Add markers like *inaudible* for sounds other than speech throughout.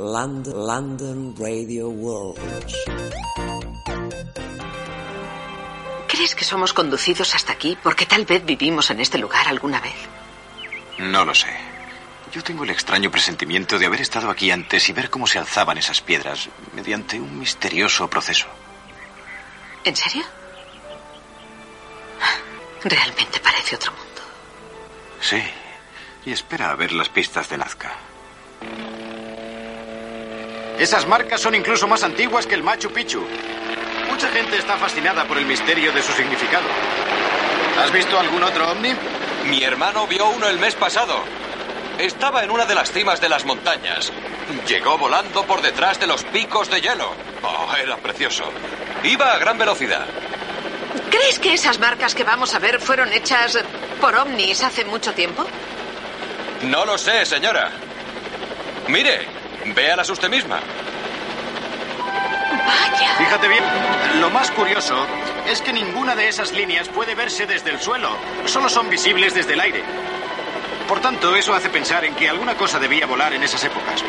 London, London Radio World. ¿Crees que somos conducidos hasta aquí porque tal vez vivimos en este lugar alguna vez? No lo sé. Yo tengo el extraño presentimiento de haber estado aquí antes y ver cómo se alzaban esas piedras mediante un misterioso proceso. ¿En serio? Realmente parece otro mundo. Sí. Y espera a ver las pistas de Nazca. Esas marcas son incluso más antiguas que el Machu Picchu. Mucha gente está fascinada por el misterio de su significado. ¿Has visto algún otro ovni? Mi hermano vio uno el mes pasado. Estaba en una de las cimas de las montañas. Llegó volando por detrás de los picos de hielo. Oh, era precioso. Iba a gran velocidad. ¿Crees que esas marcas que vamos a ver fueron hechas por ovnis hace mucho tiempo? No lo sé, señora. Mire, véalas usted misma. Vaya. Fíjate bien, lo más curioso es que ninguna de esas líneas puede verse desde el suelo. Solo son visibles desde el aire. Por tanto, eso hace pensar en que alguna cosa debía volar en esas épocas.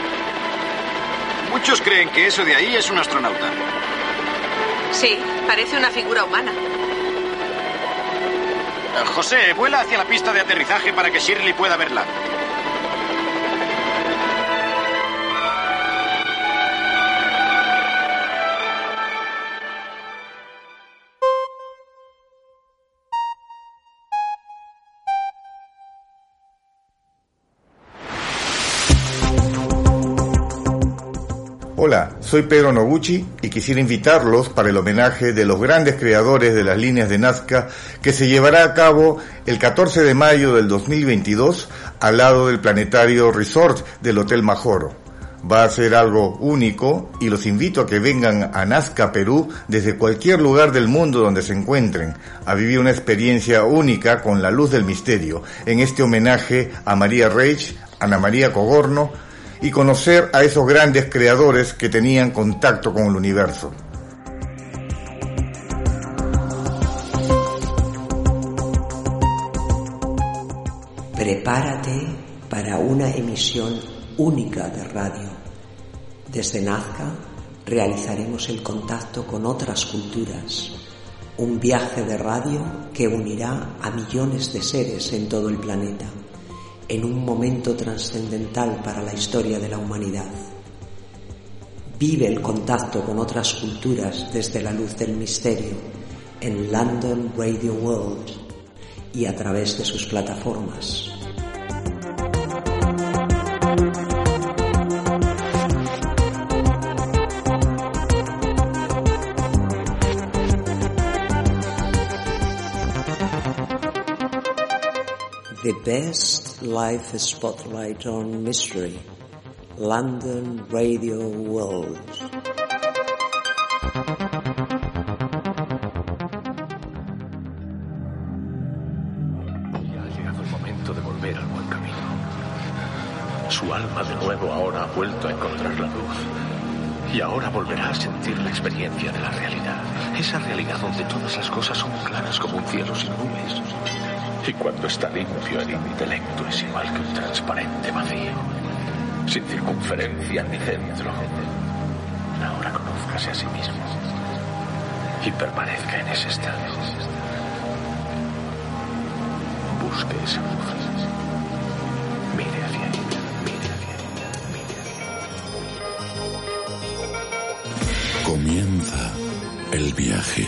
Muchos creen que eso de ahí es un astronauta. Sí, parece una figura humana. José, vuela hacia la pista de aterrizaje para que Shirley pueda verla. Soy Pedro Noguchi y quisiera invitarlos para el homenaje de los grandes creadores de las líneas de Nazca que se llevará a cabo el 14 de mayo del 2022 al lado del Planetario Resort del Hotel Majoro. Va a ser algo único y los invito a que vengan a Nazca, Perú, desde cualquier lugar del mundo donde se encuentren, a vivir una experiencia única con la luz del misterio en este homenaje a María Reich, Ana María Cogorno, y conocer a esos grandes creadores que tenían contacto con el universo. Prepárate para una emisión única de radio. Desde Nazca realizaremos el contacto con otras culturas, un viaje de radio que unirá a millones de seres en todo el planeta en un momento trascendental para la historia de la humanidad. Vive el contacto con otras culturas desde la luz del misterio en London Radio World y a través de sus plataformas. The best live spotlight on mystery. London Radio World. Ya ha llegado el momento de volver al buen camino. Su alma de nuevo ahora ha vuelto a encontrar la luz. Y ahora volverá a sentir la experiencia de la realidad. Esa realidad donde todas las cosas son claras como un cielo sin nubes. Y cuando está limpio el intelecto es igual que un transparente vacío. Sin circunferencia ni centro. Ahora conózcase a sí mismo. Y permanezca en ese estado. Busque esa luz. Mire hacia ella. Mire hacia ella. Mire hacia ella. Comienza el viaje.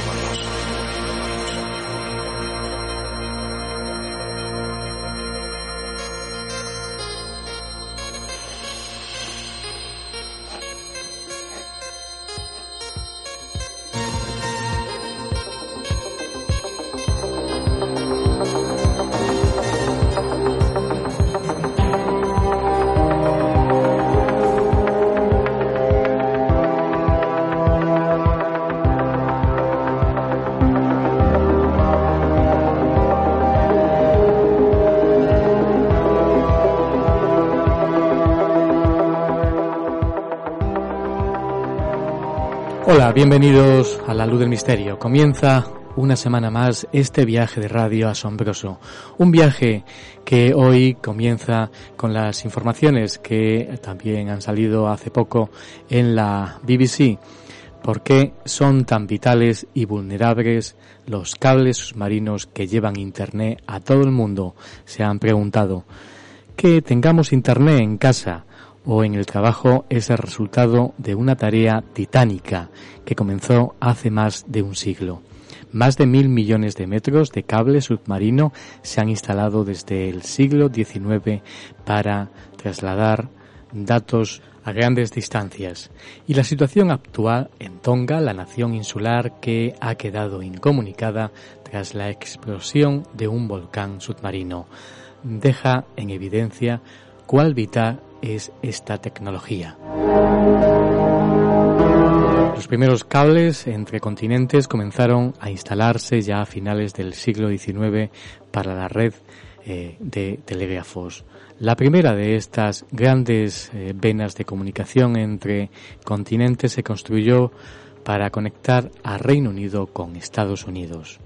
Bienvenidos a La Luz del Misterio. Comienza una semana más este viaje de radio asombroso. Un viaje que hoy comienza con las informaciones que también han salido hace poco en la BBC. ¿Por qué son tan vitales y vulnerables los cables submarinos que llevan Internet a todo el mundo? Se han preguntado. Que tengamos Internet en casa o en el trabajo es el resultado de una tarea titánica que comenzó hace más de un siglo. Más de mil millones de metros de cable submarino se han instalado desde el siglo XIX para trasladar datos a grandes distancias. Y la situación actual en Tonga, la nación insular que ha quedado incomunicada tras la explosión de un volcán submarino, deja en evidencia cuál vital es esta tecnología. Los primeros cables entre continentes comenzaron a instalarse ya a finales del siglo XIX para la red eh, de telégrafos. La primera de estas grandes eh, venas de comunicación entre continentes se construyó para conectar a Reino Unido con Estados Unidos.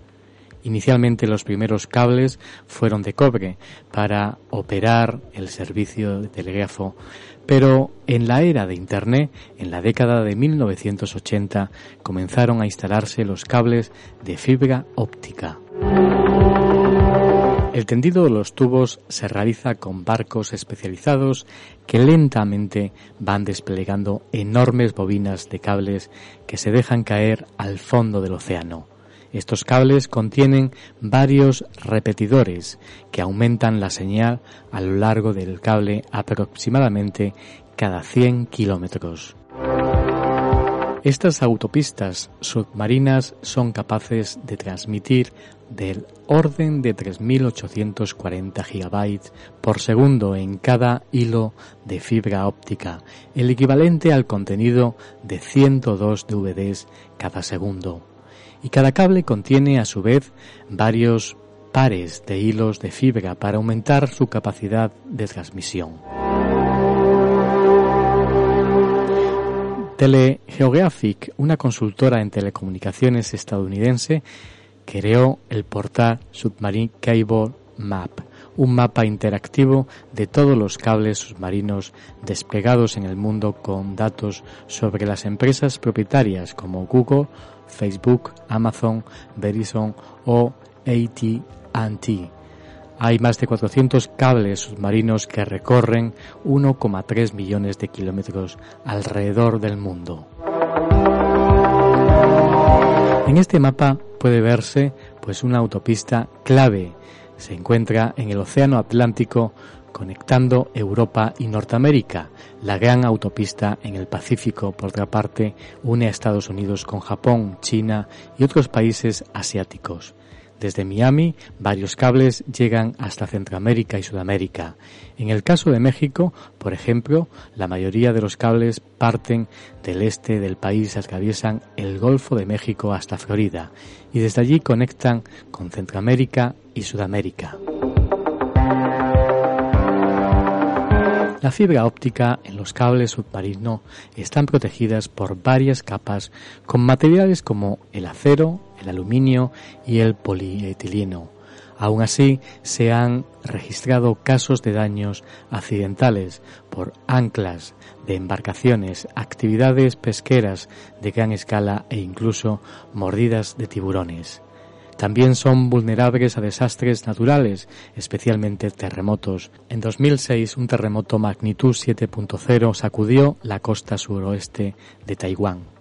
Inicialmente los primeros cables fueron de cobre para operar el servicio de telégrafo, pero en la era de Internet, en la década de 1980, comenzaron a instalarse los cables de fibra óptica. El tendido de los tubos se realiza con barcos especializados que lentamente van desplegando enormes bobinas de cables que se dejan caer al fondo del océano. Estos cables contienen varios repetidores que aumentan la señal a lo largo del cable aproximadamente cada 100 kilómetros. Estas autopistas submarinas son capaces de transmitir del orden de 3.840 gigabytes por segundo en cada hilo de fibra óptica, el equivalente al contenido de 102 DVDs cada segundo y cada cable contiene a su vez varios pares de hilos de fibra para aumentar su capacidad de transmisión. Telegeographic, una consultora en telecomunicaciones estadounidense, creó el portal Submarine Cable Map, un mapa interactivo de todos los cables submarinos desplegados en el mundo con datos sobre las empresas propietarias como Google, Facebook, Amazon, Verizon o AT&T. Hay más de 400 cables submarinos que recorren 1,3 millones de kilómetros alrededor del mundo. En este mapa puede verse pues una autopista clave. Se encuentra en el Océano Atlántico conectando Europa y Norteamérica. La gran autopista en el Pacífico, por otra parte, une a Estados Unidos con Japón, China y otros países asiáticos. Desde Miami, varios cables llegan hasta Centroamérica y Sudamérica. En el caso de México, por ejemplo, la mayoría de los cables parten del este del país, atraviesan el Golfo de México hasta Florida y desde allí conectan con Centroamérica y Sudamérica. La fibra óptica en los cables submarinos están protegidas por varias capas con materiales como el acero, el aluminio y el polietileno. Aún así, se han registrado casos de daños accidentales por anclas de embarcaciones, actividades pesqueras de gran escala e incluso mordidas de tiburones. También son vulnerables a desastres naturales, especialmente terremotos. En 2006, un terremoto magnitud 7.0 sacudió la costa suroeste de Taiwán.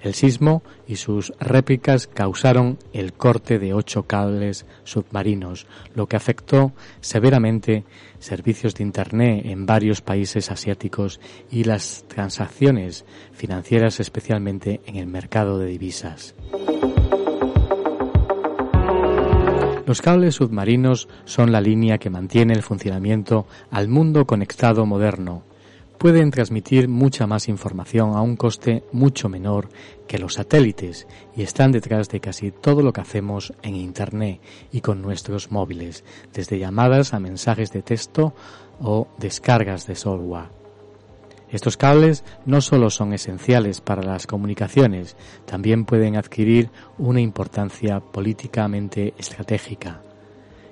El sismo y sus réplicas causaron el corte de ocho cables submarinos, lo que afectó severamente servicios de Internet en varios países asiáticos y las transacciones financieras, especialmente en el mercado de divisas. Los cables submarinos son la línea que mantiene el funcionamiento al mundo conectado moderno. Pueden transmitir mucha más información a un coste mucho menor que los satélites y están detrás de casi todo lo que hacemos en Internet y con nuestros móviles, desde llamadas a mensajes de texto o descargas de software. Estos cables no solo son esenciales para las comunicaciones, también pueden adquirir una importancia políticamente estratégica.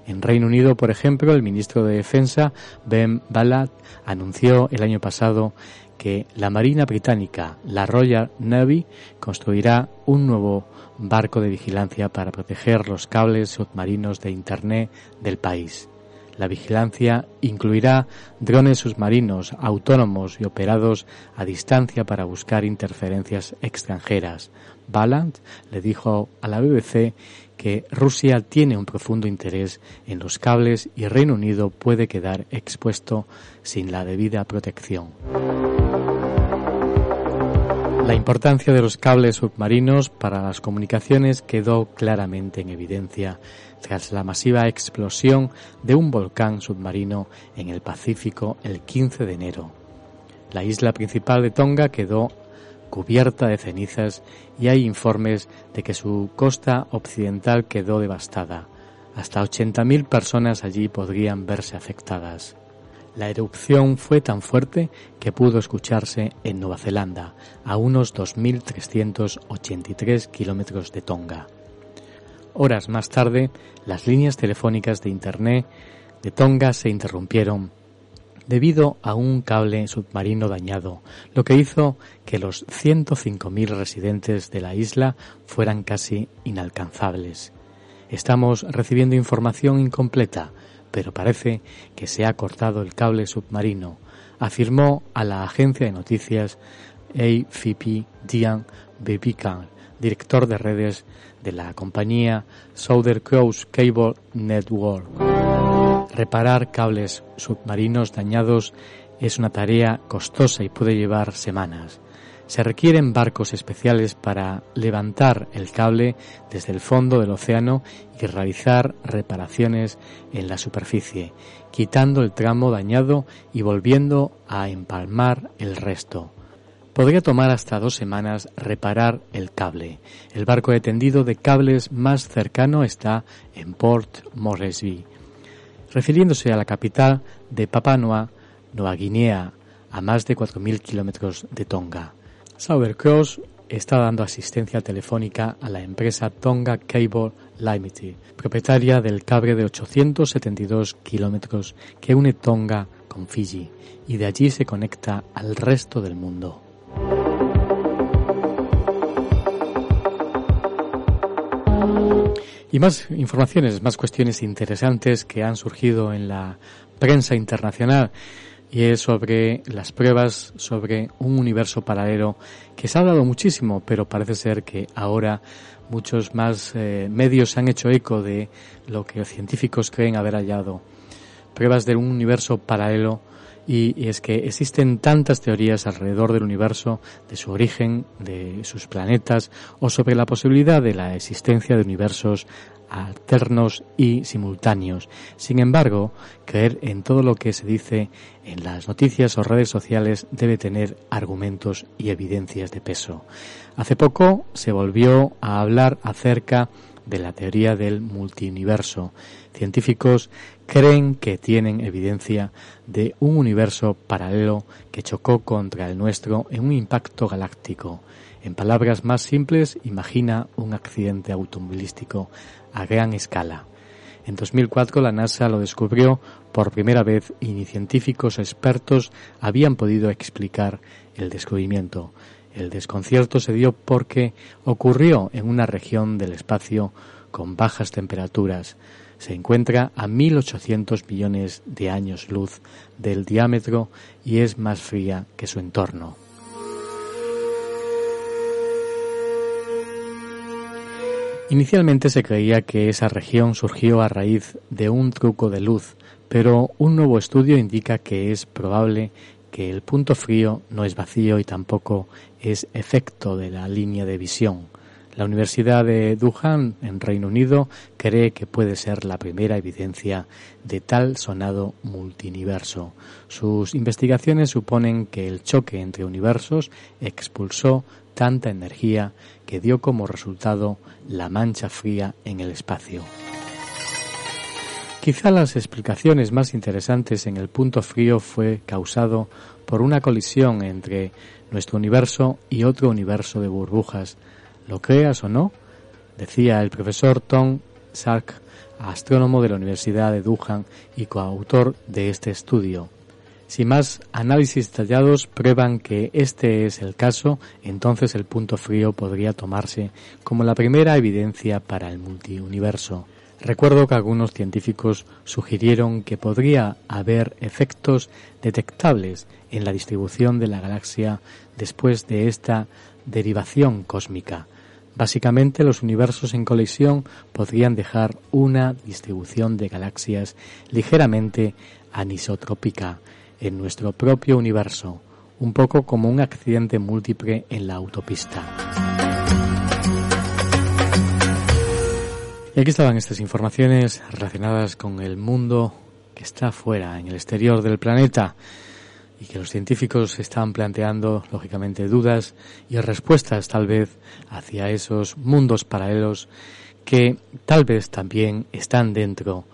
En Reino Unido, por ejemplo, el ministro de Defensa, Ben Ballard, anunció el año pasado que la Marina Británica, la Royal Navy, construirá un nuevo barco de vigilancia para proteger los cables submarinos de Internet del país. La vigilancia incluirá drones submarinos autónomos y operados a distancia para buscar interferencias extranjeras. Ballant le dijo a la BBC que Rusia tiene un profundo interés en los cables y Reino Unido puede quedar expuesto sin la debida protección. La importancia de los cables submarinos para las comunicaciones quedó claramente en evidencia tras la masiva explosión de un volcán submarino en el Pacífico el 15 de enero. La isla principal de Tonga quedó cubierta de cenizas y hay informes de que su costa occidental quedó devastada. Hasta 80.000 personas allí podrían verse afectadas. La erupción fue tan fuerte que pudo escucharse en Nueva Zelanda, a unos 2.383 kilómetros de Tonga. Horas más tarde, las líneas telefónicas de Internet de Tonga se interrumpieron debido a un cable submarino dañado, lo que hizo que los 105.000 residentes de la isla fueran casi inalcanzables. Estamos recibiendo información incompleta, pero parece que se ha cortado el cable submarino, afirmó a la agencia de noticias AFP Dian Bebican, director de redes de la compañía Southern Cross Cable Network. Reparar cables submarinos dañados es una tarea costosa y puede llevar semanas. Se requieren barcos especiales para levantar el cable desde el fondo del océano y realizar reparaciones en la superficie, quitando el tramo dañado y volviendo a empalmar el resto. Podría tomar hasta dos semanas reparar el cable. El barco de tendido de cables más cercano está en Port Moresby, refiriéndose a la capital de Papua Nueva Guinea, a más de 4.000 kilómetros de Tonga. Cross está dando asistencia telefónica a la empresa Tonga Cable Limited, propietaria del cable de 872 kilómetros que une Tonga con Fiji y de allí se conecta al resto del mundo. Y más informaciones, más cuestiones interesantes que han surgido en la prensa internacional y es sobre las pruebas sobre un universo paralelo que se ha dado muchísimo, pero parece ser que ahora muchos más eh, medios han hecho eco de lo que los científicos creen haber hallado. Pruebas de un universo paralelo y, es que existen tantas teorías alrededor del universo, de su origen, de sus planetas o sobre la posibilidad de la existencia de universos alternos y simultáneos. Sin embargo, creer en todo lo que se dice en las noticias o redes sociales debe tener argumentos y evidencias de peso. Hace poco se volvió a hablar acerca de la teoría del multiuniverso. Científicos creen que tienen evidencia de un universo paralelo que chocó contra el nuestro en un impacto galáctico. En palabras más simples, imagina un accidente automovilístico a gran escala. En 2004 la NASA lo descubrió por primera vez y científicos expertos habían podido explicar el descubrimiento. El desconcierto se dio porque ocurrió en una región del espacio con bajas temperaturas. Se encuentra a 1.800 millones de años luz del diámetro y es más fría que su entorno. Inicialmente se creía que esa región surgió a raíz de un truco de luz, pero un nuevo estudio indica que es probable que el punto frío no es vacío y tampoco es efecto de la línea de visión. La Universidad de Duhan, en Reino Unido, cree que puede ser la primera evidencia de tal sonado multiverso. Sus investigaciones suponen que el choque entre universos expulsó tanta energía que dio como resultado la mancha fría en el espacio. Quizá las explicaciones más interesantes en el punto frío fue causado por una colisión entre nuestro universo y otro universo de burbujas. ¿Lo creas o no? Decía el profesor Tom Sark, astrónomo de la Universidad de Duhan y coautor de este estudio. Si más análisis detallados prueban que este es el caso, entonces el punto frío podría tomarse como la primera evidencia para el multiuniverso. Recuerdo que algunos científicos sugirieron que podría haber efectos detectables en la distribución de la galaxia después de esta derivación cósmica. Básicamente los universos en colisión podrían dejar una distribución de galaxias ligeramente anisotrópica en nuestro propio universo, un poco como un accidente múltiple en la autopista. Y aquí estaban estas informaciones relacionadas con el mundo que está fuera, en el exterior del planeta, y que los científicos están planteando, lógicamente, dudas y respuestas tal vez hacia esos mundos paralelos que tal vez también están dentro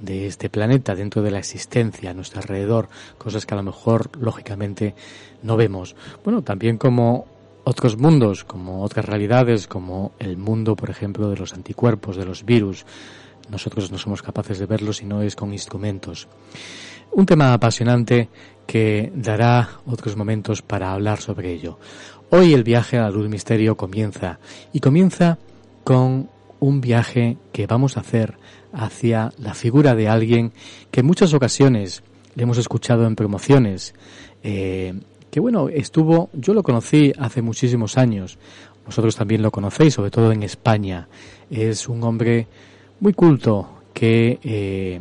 de este planeta, dentro de la existencia a nuestro alrededor, cosas que a lo mejor, lógicamente, no vemos. Bueno, también como otros mundos, como otras realidades, como el mundo, por ejemplo, de los anticuerpos, de los virus. Nosotros no somos capaces de verlo si no es con instrumentos. Un tema apasionante que dará otros momentos para hablar sobre ello. Hoy el viaje a la luz misterio comienza y comienza con un viaje que vamos a hacer hacia la figura de alguien que en muchas ocasiones le hemos escuchado en promociones, eh, que bueno, estuvo, yo lo conocí hace muchísimos años, vosotros también lo conocéis, sobre todo en España. Es un hombre muy culto que eh,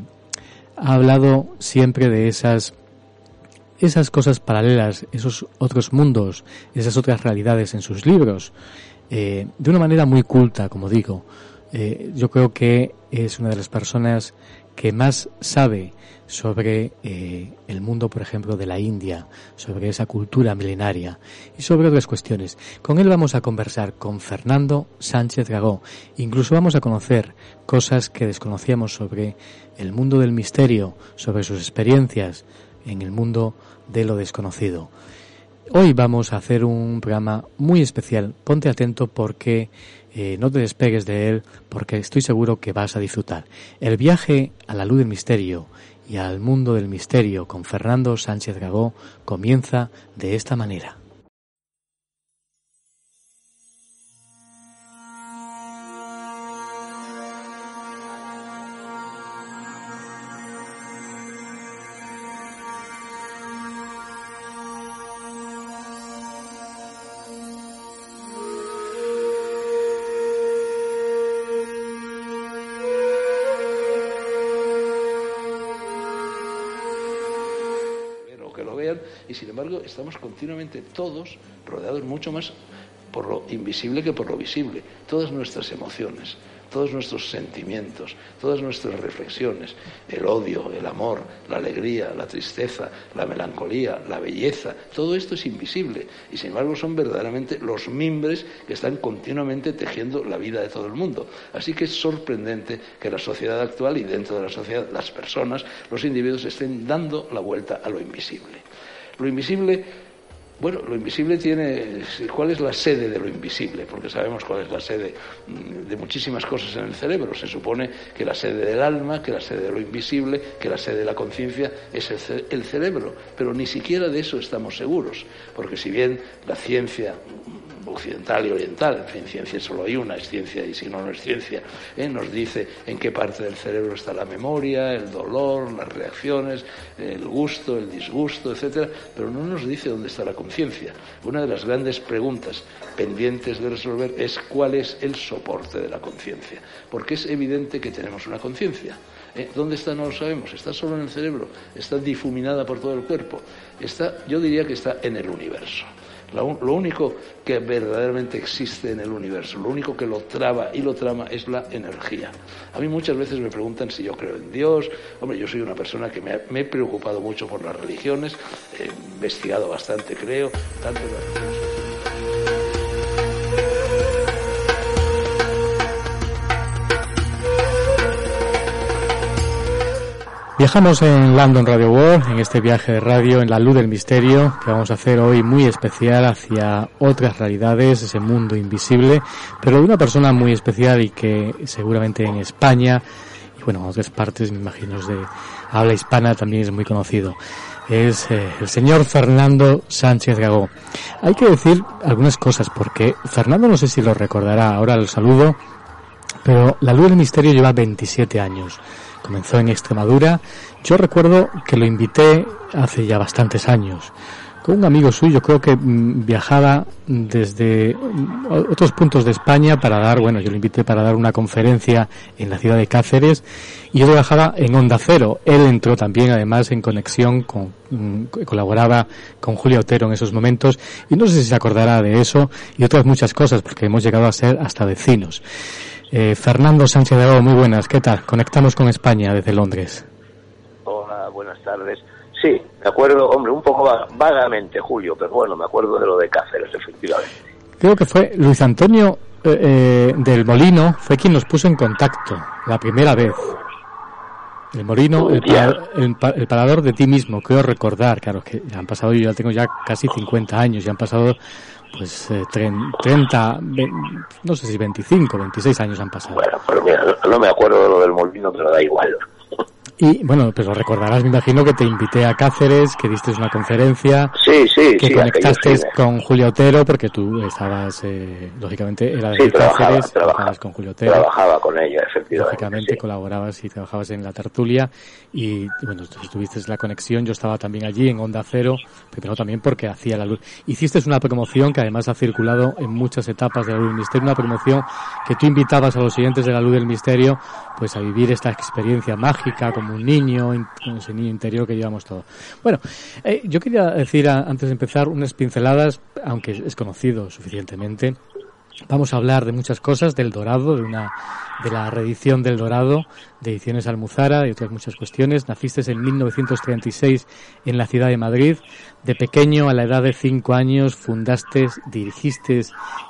ha hablado siempre de esas esas cosas paralelas, esos otros mundos, esas otras realidades en sus libros, eh, de una manera muy culta, como digo. Eh, yo creo que es una de las personas que más sabe sobre eh, el mundo, por ejemplo, de la India, sobre esa cultura milenaria y sobre otras cuestiones. Con él vamos a conversar con Fernando Sánchez Gagó. Incluso vamos a conocer cosas que desconocíamos sobre el mundo del misterio, sobre sus experiencias en el mundo de lo desconocido. Hoy vamos a hacer un programa muy especial. Ponte atento porque eh, no te despegues de él porque estoy seguro que vas a disfrutar. El viaje a la luz del misterio y al mundo del misterio con Fernando Sánchez Gagó comienza de esta manera. Estamos continuamente todos rodeados mucho más por lo invisible que por lo visible. Todas nuestras emociones, todos nuestros sentimientos, todas nuestras reflexiones, el odio, el amor, la alegría, la tristeza, la melancolía, la belleza, todo esto es invisible y sin embargo son verdaderamente los mimbres que están continuamente tejiendo la vida de todo el mundo. Así que es sorprendente que la sociedad actual y dentro de la sociedad las personas, los individuos estén dando la vuelta a lo invisible. Lo invisible, bueno, lo invisible tiene, ¿cuál es la sede de lo invisible? Porque sabemos cuál es la sede mm, de muchísimas cosas en el cerebro. Se supone que la sede del alma, que la sede de lo invisible, que la sede de la conciencia es el, cerebro. Pero ni siquiera de eso estamos seguros. Porque si bien la ciencia occidental y oriental, en fin, ciencia solo hay una, es ciencia y si no, no es ciencia, ¿eh? nos dice en qué parte del cerebro está la memoria, el dolor, las reacciones, el gusto, el disgusto, etcétera, pero no nos dice dónde está la conciencia. Una de las grandes preguntas pendientes de resolver es cuál es el soporte de la conciencia, porque es evidente que tenemos una conciencia. ¿eh? ¿Dónde está? No lo sabemos. Está solo en el cerebro, está difuminada por todo el cuerpo. Está, yo diría que está en el universo. Lo, único que verdaderamente existe en el universo, lo único que lo traba y lo trama es la energía. A mí muchas veces me preguntan si yo creo en Dios. Hombre, yo soy una persona que me, he preocupado mucho por las religiones, he investigado bastante, creo, tanto las Viajamos en London Radio World, en este viaje de radio en la luz del misterio, que vamos a hacer hoy muy especial hacia otras realidades, ese mundo invisible, pero de una persona muy especial y que seguramente en España y bueno, en otras partes, me imagino, de habla hispana también es muy conocido. Es eh, el señor Fernando Sánchez Gagó. Hay que decir algunas cosas porque Fernando no sé si lo recordará, ahora lo saludo, pero la luz del misterio lleva 27 años comenzó en Extremadura. Yo recuerdo que lo invité hace ya bastantes años con un amigo suyo, creo que mm, viajaba desde otros puntos de España para dar, bueno, yo lo invité para dar una conferencia en la ciudad de Cáceres y yo viajaba en Onda Cero. Él entró también, además, en conexión con, mm, colaboraba con Julio Otero en esos momentos y no sé si se acordará de eso y otras muchas cosas porque hemos llegado a ser hasta vecinos. Eh, Fernando Sánchez de Ago, muy buenas, ¿qué tal? Conectamos con España desde Londres. Hola, buenas tardes. Sí, me acuerdo, hombre, un poco vagamente, Julio, pero bueno, me acuerdo de lo de Cáceres, efectivamente. Creo que fue Luis Antonio eh, eh, del Molino, fue quien nos puso en contacto la primera vez. El Molino, el, el, parador de ti mismo, creo recordar, claro, que han pasado, yo ya tengo ya casi 50 años, ya han pasado pues eh, 30, no sé si 25, 26 años han pasado. Bueno, pero mira, no me acuerdo de lo del molino, pero da igual. Y bueno, pero recordarás, me imagino que te invité a Cáceres, que diste una conferencia, sí, sí, que conectaste con Julio Otero, porque tú estabas, eh, lógicamente, era de Cáceres, trabajabas con Julio Otero. Trabajaba con ella, efectivamente. Lógicamente colaborabas y trabajabas en la tertulia y bueno, tuviste la conexión, yo estaba también allí en Onda Cero, pero también porque hacía la luz. Hiciste una promoción que además ha circulado en muchas etapas de la luz del misterio, una promoción que tú invitabas a los siguientes de la luz del misterio, pues a vivir esta experiencia mágica como un niño, ese niño interior que llevamos todo. Bueno, eh, yo quería decir antes de empezar unas pinceladas, aunque es conocido suficientemente. Vamos a hablar de muchas cosas, del Dorado, de una, de la reedición del Dorado, de Ediciones Almuzara y otras muchas cuestiones. Naciste en 1936 en la ciudad de Madrid. De pequeño, a la edad de cinco años, fundaste, dirigiste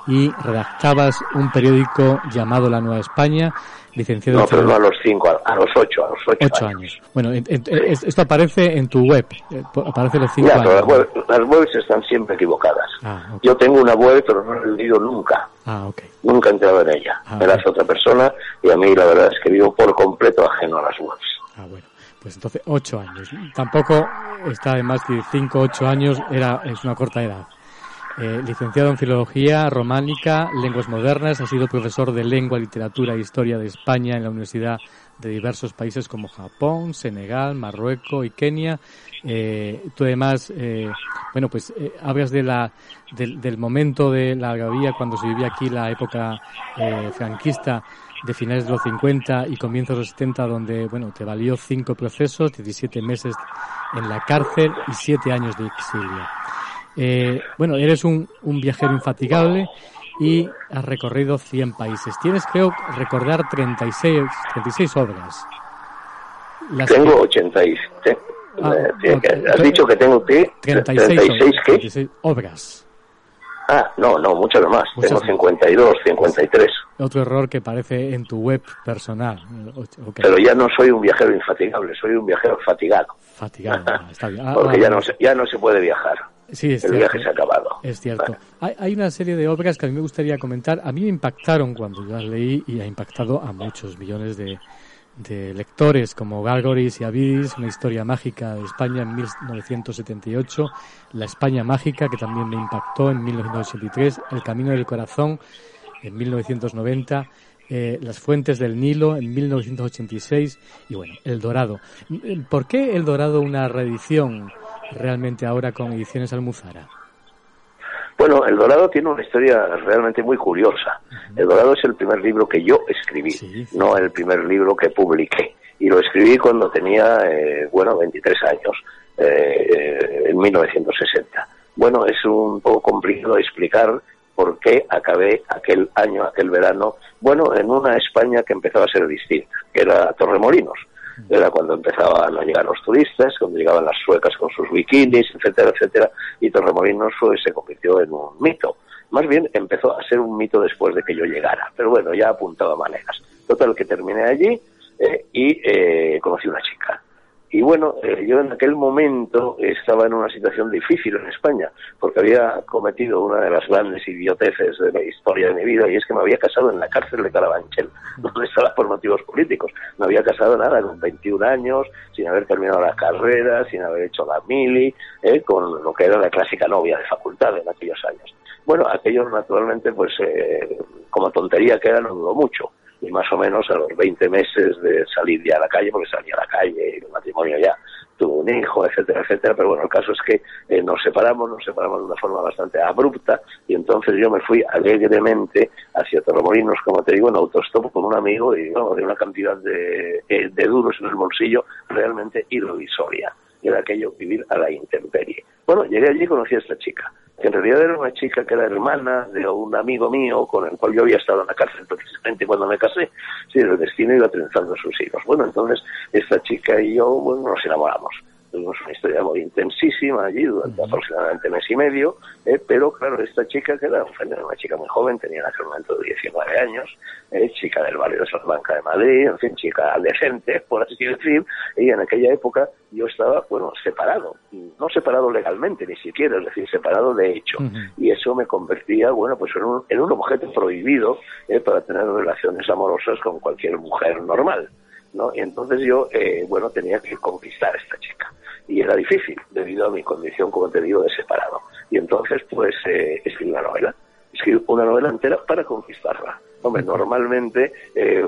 y redactabas un periódico llamado La Nueva España, licenciado no, pero no a los cinco, a los ocho, a los ocho, ocho años. Bueno, esto aparece en tu web, eh, aparece los cinco años. las, webs están siempre equivocadas. Ah, Yo tengo una web, pero no la he leído nunca. Ah, okay. Nunca he entrado en ella. Ah, Eras otra persona y a mí la verdad es que vivo por completo ajeno a las webs. Ah, bueno. Pues entonces ocho años. Tampoco está de más que cinco, ocho años, era, es una corta edad. Eh, licenciado en Filología Románica, Lenguas Modernas, ha sido profesor de Lengua, Literatura e Historia de España en la Universidad de diversos países como Japón, Senegal, Marruecos y Kenia. Eh, tú además, eh, bueno, pues eh, hablas de la, del, momento de la algarabía cuando se vivía aquí la época eh, franquista de finales de los 50 y comienzos de los 70, donde, bueno, te valió cinco procesos, 17 meses en la cárcel y siete años de exilio. Eh, bueno, eres un, un, viajero infatigable y has recorrido 100 países. Tienes, creo, recordar 36, 36 obras. tengo 86. Ah, has dicho que tengo ¿qué? 36, 36, obras. Ah, no, no, muchas más. Tengo 52, 53. Otro error que parece en tu web personal. Pero ya no soy un viajero infatigable, soy un viajero fatigado. Fatigado, *laughs* está bien. Ah, Porque ya, no se, ya no se puede viajar. Sí, es El viaje se ha acabado. Es cierto. Hay, hay, una serie de obras que a mí me gustaría comentar. A mí me impactaron cuando yo las leí y ha impactado a muchos millones de, de lectores como Galgoris y Avidis, una historia mágica de España en 1978, La España mágica que también me impactó en 1983, El camino del corazón en 1990, eh, Las fuentes del Nilo en 1986 y bueno, El Dorado. ¿Por qué El Dorado una reedición realmente ahora con ediciones Almuzara? Bueno, El Dorado tiene una historia realmente muy curiosa. El Dorado es el primer libro que yo escribí, no el primer libro que publiqué. Y lo escribí cuando tenía, eh, bueno, 23 años, eh, en 1960. Bueno, es un poco complicado explicar por qué acabé aquel año, aquel verano, bueno, en una España que empezaba a ser distinta, que era Torremolinos era cuando empezaban a llegar los turistas, cuando llegaban las suecas con sus bikinis, etcétera, etcétera, y Torremolinos se convirtió en un mito. Más bien empezó a ser un mito después de que yo llegara, pero bueno, ya apuntaba maneras. Total, que terminé allí eh, y eh, conocí una chica. Y bueno, eh, yo en aquel momento estaba en una situación difícil en España, porque había cometido una de las grandes idioteces de la historia de mi vida, y es que me había casado en la cárcel de Carabanchel, *laughs* donde estaba por motivos políticos. Me había casado nada, con 21 años, sin haber terminado la carrera, sin haber hecho la mili, eh, con lo que era la clásica novia de facultad en aquellos años. Bueno, aquello naturalmente, pues eh, como tontería que era, no duró mucho y más o menos a los 20 meses de salir ya a la calle, porque salía a la calle y el matrimonio ya tuvo un hijo, etcétera, etcétera, pero bueno, el caso es que eh, nos separamos, nos separamos de una forma bastante abrupta y entonces yo me fui alegremente hacia Torremolinos, como te digo, en autostop con un amigo y bueno, de una cantidad de, eh, de duros en el bolsillo realmente irrisoria. Era aquello vivir a la intemperie. Bueno, llegué allí y conocí a esta chica en realidad era una chica que era hermana de un amigo mío con el cual yo había estado en la cárcel precisamente cuando me casé. Sí, el destino iba trenzando a sus hijos. Bueno, entonces esta chica y yo, bueno, nos enamoramos. Tuvimos una historia muy intensísima allí durante aproximadamente mes y medio, eh, pero claro, esta chica, que era una chica muy joven, tenía en aquel momento de 19 años, eh, chica del barrio de Salamanca de Madrid, en fin, chica decente, por así decir, y en aquella época yo estaba, bueno, separado, no separado legalmente ni siquiera, es decir, separado de hecho, y eso me convertía, bueno, pues en un, en un objeto prohibido eh, para tener relaciones amorosas con cualquier mujer normal. ¿No? Y entonces yo, eh, bueno, tenía que conquistar a esta chica. Y era difícil, debido a mi condición, como te digo, de separado. Y entonces, pues, eh, escribí una novela. Escribí una novela entera para conquistarla. Hombre, normalmente, eh,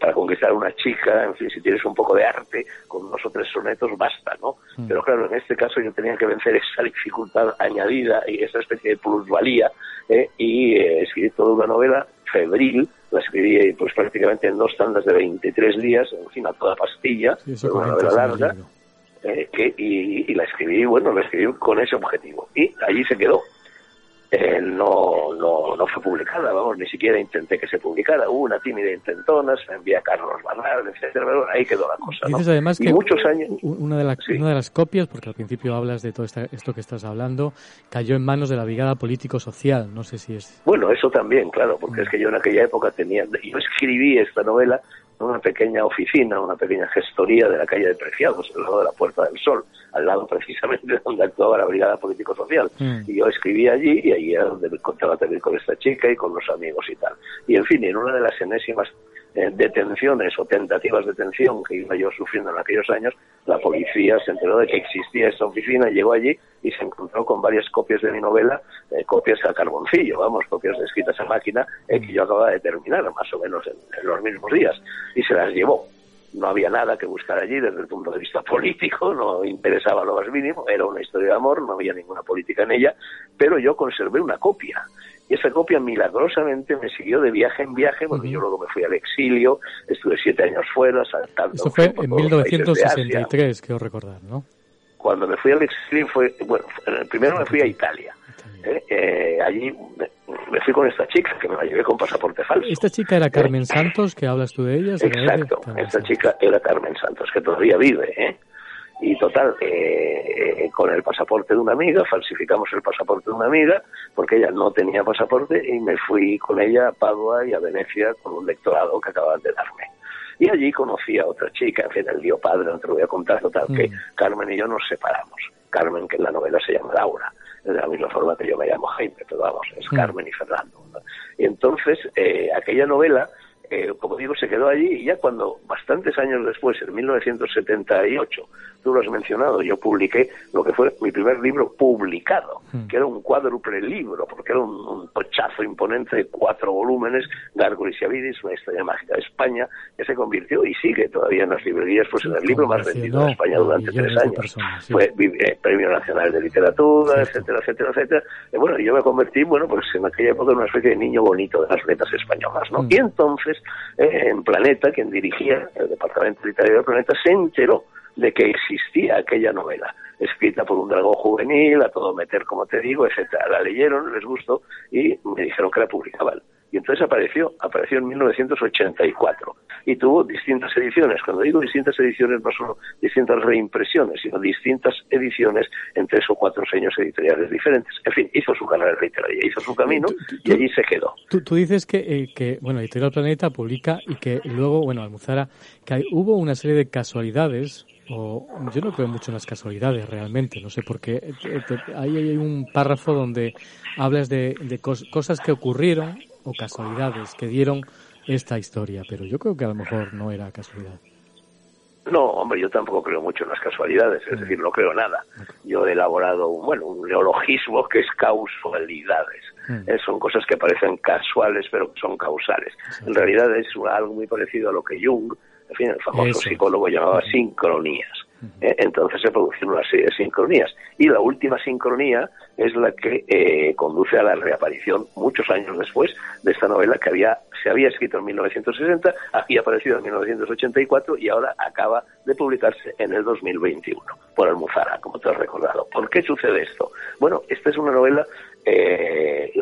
para conquistar a una chica, en fin, si tienes un poco de arte, con dos o tres sonetos basta, ¿no? Pero claro, en este caso yo tenía que vencer esa dificultad añadida y esa especie de plusvalía, y escribí toda una novela febril, la escribí pues prácticamente en dos tandas de 23 días, en fin, a toda pastilla, una novela larga, eh, que, y, la escribí, bueno, la escribí con ese objetivo. Y allí se quedó. Eh, no, no, no fue publicada, vamos, ni siquiera intenté que se publicara. Hubo una tímida intentona, se envía a Carlos Barral, etcétera, pero ahí quedó la cosa. Dices además que muchos años... una, de una de las copias, porque al principio hablas de todo esto que estás hablando, cayó en manos de la Brigada Político-Social, no sé si es... Bueno, eso también, claro, porque es que yo en aquella época tenía... Yo escribí esta novela una pequeña oficina, una pequeña gestoría de la calle de Preciados, al lado de la Puerta del Sol, al lado precisamente *laughs* donde actuaba la Brigada Político-Social. Mm. Y yo escribí allí y allí era donde me encontraba también con esta chica y con los amigos y tal. Y en fin, en una de las enésimas detenciones o tentativas de detención que iba yo sufriendo en aquellos años, la policía se enteró de que existía esta oficina, llegó allí y se encontró con varias copias de mi novela, eh, copias a carboncillo, vamos, copias escritas a máquina, eh, que yo acababa de terminar, más o menos en, los mismos días, y se las llevó no había nada que buscar allí desde el punto de vista *laughs* político, no interesaba lo más mínimo, era una historia de amor, no había ninguna política en ella, pero yo conservé una copia y esa copia milagrosamente me siguió de viaje en viaje, porque yo luego me fui al exilio, estuve siete años fuera, saltando. Eso fue en 1963, quiero recordar, ¿no? Cuando me fui al exilio fue, bueno, primero me fui a Italia. ¿Eh? Eh, allí me, fui con esta chica, que me la llevé con pasaporte falso. ¿Esta chica era Carmen Santos, que hablas tú de ella? Exacto, esta chica era Carmen Santos, que todavía vive, ¿eh? y total, eh, eh, con el pasaporte de una amiga, falsificamos el pasaporte de una amiga, porque ella no tenía pasaporte, y me fui con ella a Padua y a Venecia con un lectorado que acababan de darme. Y allí conocí a otra chica, en fin, el dio padre, no te lo voy a contar, total, que mm. Carmen y yo nos separamos. Carmen, que en la novela se llama Laura, de la misma forma que yo me llamo Jaime, pero vamos, es mm. Carmen y Fernando. Y entonces, eh, aquella novela eh, como digo, se quedó allí y ya cuando, bastantes años después, en 1978, tú lo has mencionado, yo publiqué lo que fue mi primer libro publicado, hmm. que era un cuádruple libro, porque era un, pochazo imponente de cuatro volúmenes, Gargoyles y Avidis, una historia mágica de España, que se convirtió y sigue todavía en las librerías, pues en el libro más vendido de España durante tres años. Fue eh, Premio Nacional de Literatura, etcétera, etcétera, etcétera. Y bueno, yo me convertí, bueno, pues en aquella época en una especie de niño bonito de las letras españolas, ¿no? Hmm. Y entonces eh, en Planeta, quien dirigía el departamento literario de Planeta, se enteró de que existía aquella novela, escrita por un dragón juvenil, a todo meter, como te digo, etcétera. La leyeron, les gustó y me dijeron que la publicaban. Y entonces apareció, apareció en 1984 y tuvo distintas ediciones. Cuando digo distintas ediciones, no solo distintas reimpresiones, sino distintas ediciones en tres o cuatro sellos editoriales diferentes. En fin, hizo su carrera literaria, hizo su camino y allí se quedó. Tú, dices que, eh, que, bueno, Editorial Planeta publica y que luego, bueno, Almuzara, que hubo una serie de casualidades o yo no creo mucho en las casualidades realmente, no sé por qué. Ahí hay un párrafo donde hablas de, cosas que ocurrieron o casualidades que dieron esta historia, pero yo creo que a lo mejor no era casualidad. No, hombre, yo tampoco creo mucho en las casualidades, es mm. decir, no creo nada. Yo he elaborado, bueno, un neologismo que es causalidades. Mm. Eh, son cosas que parecen casuales, pero son causales. En realidad es algo muy parecido a lo que Jung, en fin, el famoso psicólogo llamaba sincronías. Eh, entonces se producen una serie de sincronías. Y la última sincronía es la que eh, conduce a la reaparición muchos años después de esta novela que había se había escrito en 1960, había aparecido en 1984 y ahora acaba de publicarse en el 2021 por Almuzara, como te has recordado. ¿Por qué sucede esto? Bueno, esta es una novela eh,